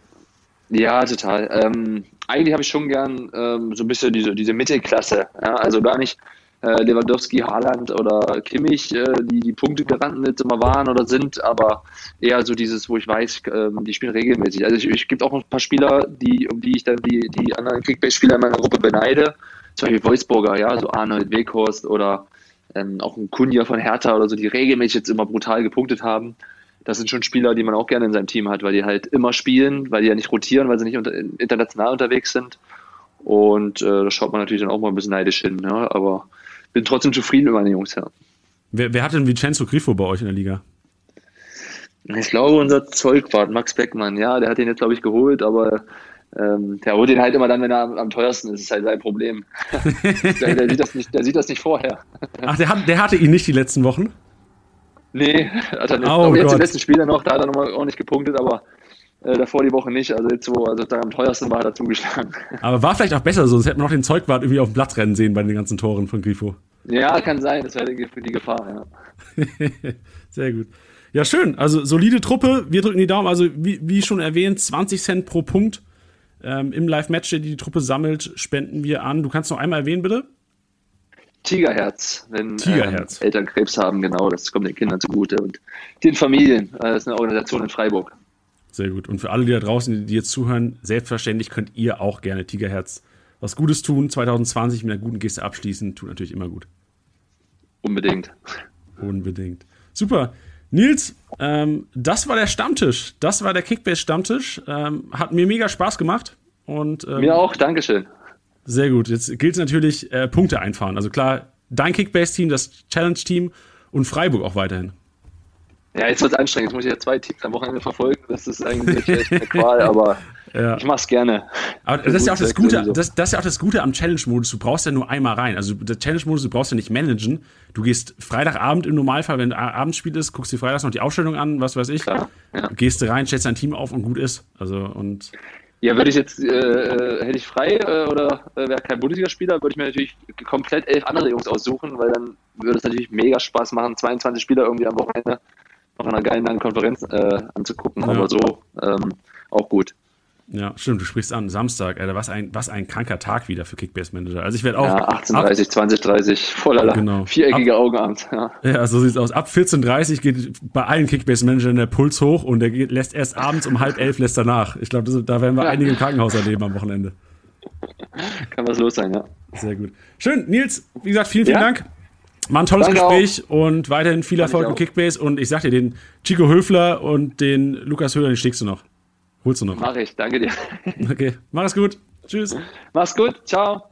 ja, total. Ähm, eigentlich habe ich schon gern ähm, so ein bisschen diese, diese Mittelklasse. Ja? Also gar nicht äh, Lewandowski, Haaland oder Kimmich, äh, die die Punktegaranten jetzt immer waren oder sind, aber eher so dieses, wo ich weiß, äh, die spielen regelmäßig. Also ich, ich gibt auch ein paar Spieler, die, um die ich dann die, die anderen Kickbase-Spieler in meiner Gruppe beneide. Zum Beispiel Wolfsburger, ja, so Arnold Weghorst oder ähm, auch ein Kunja von Hertha oder so, die regelmäßig jetzt immer brutal gepunktet haben das sind schon Spieler, die man auch gerne in seinem Team hat, weil die halt immer spielen, weil die ja nicht rotieren, weil sie nicht unter, international unterwegs sind. Und äh, da schaut man natürlich dann auch mal ein bisschen neidisch hin. Ja? Aber bin trotzdem zufrieden mit meinen Jungs, ja. Wer, wer hat denn Vincenzo Grifo bei euch in der Liga? Ich glaube, unser Zeugwart, Max Beckmann, ja, der hat ihn jetzt, glaube ich, geholt, aber ähm, der holt ihn halt immer dann, wenn er am, am teuersten ist. Das ist halt sein Problem. der, der, sieht das nicht, der sieht das nicht vorher. Ach, der, hat, der hatte ihn nicht die letzten Wochen? Nee, hat er nicht. Oh, jetzt im letzten Spiel noch, da hat er nochmal ordentlich gepunktet, aber äh, davor die Woche nicht. Also jetzt, wo also da am teuersten war, hat er zugeschlagen. Aber war vielleicht auch besser so, sonst hätte man noch den Zeugwart irgendwie auf dem Platz rennen sehen bei den ganzen Toren von Grifo. Ja, kann sein, das wäre die, die Gefahr, ja. Sehr gut. Ja, schön. Also solide Truppe. Wir drücken die Daumen. Also wie, wie schon erwähnt, 20 Cent pro Punkt ähm, im Live-Match, der die Truppe sammelt, spenden wir an. Du kannst noch einmal erwähnen, bitte? Tigerherz, wenn Tigerherz. Ähm, Eltern Krebs haben, genau, das kommt den Kindern zugute und den Familien. Äh, das ist eine Organisation in Freiburg. Sehr gut. Und für alle, die da draußen, die jetzt zuhören, selbstverständlich könnt ihr auch gerne Tigerherz was Gutes tun. 2020 mit einer guten Geste abschließen, tut natürlich immer gut. Unbedingt. Unbedingt. Super. Nils, ähm, das war der Stammtisch. Das war der Kickbase-Stammtisch. Ähm, hat mir mega Spaß gemacht. Und, ähm, mir auch, Dankeschön. Sehr gut. Jetzt gilt es natürlich, äh, Punkte einfahren. Also klar, dein Kickbase-Team, das Challenge-Team und Freiburg auch weiterhin. Ja, jetzt wird es anstrengend. Jetzt muss ich ja zwei Teams am Wochenende verfolgen. Das ist eigentlich echt eine Qual, aber ja. ich mach's gerne. Aber das ist, ja auch das Gute, das, das, ist ja auch das Gute am Challenge-Modus. Du brauchst ja nur einmal rein. Also der Challenge-Modus, du brauchst ja nicht managen. Du gehst Freitagabend im Normalfall, wenn Abendspiel ist, guckst dir freitags noch die Ausstellung an, was weiß ich. Klar, ja. Gehst rein, stellst dein Team auf und gut ist. Also und ja, würde ich jetzt, äh, äh, hätte ich frei äh, oder äh, wäre kein Bundesligaspieler, würde ich mir natürlich komplett elf andere Jungs aussuchen, weil dann würde es natürlich mega Spaß machen, 22 Spieler irgendwie am Wochenende noch in einer geilen Konferenz äh, anzugucken. Ja. Aber so ähm, auch gut. Ja, stimmt, du sprichst an. Samstag, Alter, was ein, was ein kranker Tag wieder für Kickbase Manager. Also ich werde auch. Ja, 18.30, 20.30, voller genau. viereckige Augen abends. Ja. ja, so sieht's aus. Ab 14.30 geht bei allen Kickbase Managern der Puls hoch und der geht, lässt erst abends um halb elf lässt er nach. Ich glaube, da werden wir ja. einige im Krankenhaus erleben am Wochenende. Kann was los sein, ja. Sehr gut. Schön, Nils, wie gesagt, vielen, vielen ja. Dank. War ein tolles Danke Gespräch auch. und weiterhin viel Erfolg im Kickbase. Und ich sag dir, den Chico Höfler und den Lukas Höhler, den schickst du noch. Holst du noch? Mach ich, danke dir. Okay, mach es gut. Tschüss. Mach's gut, ciao.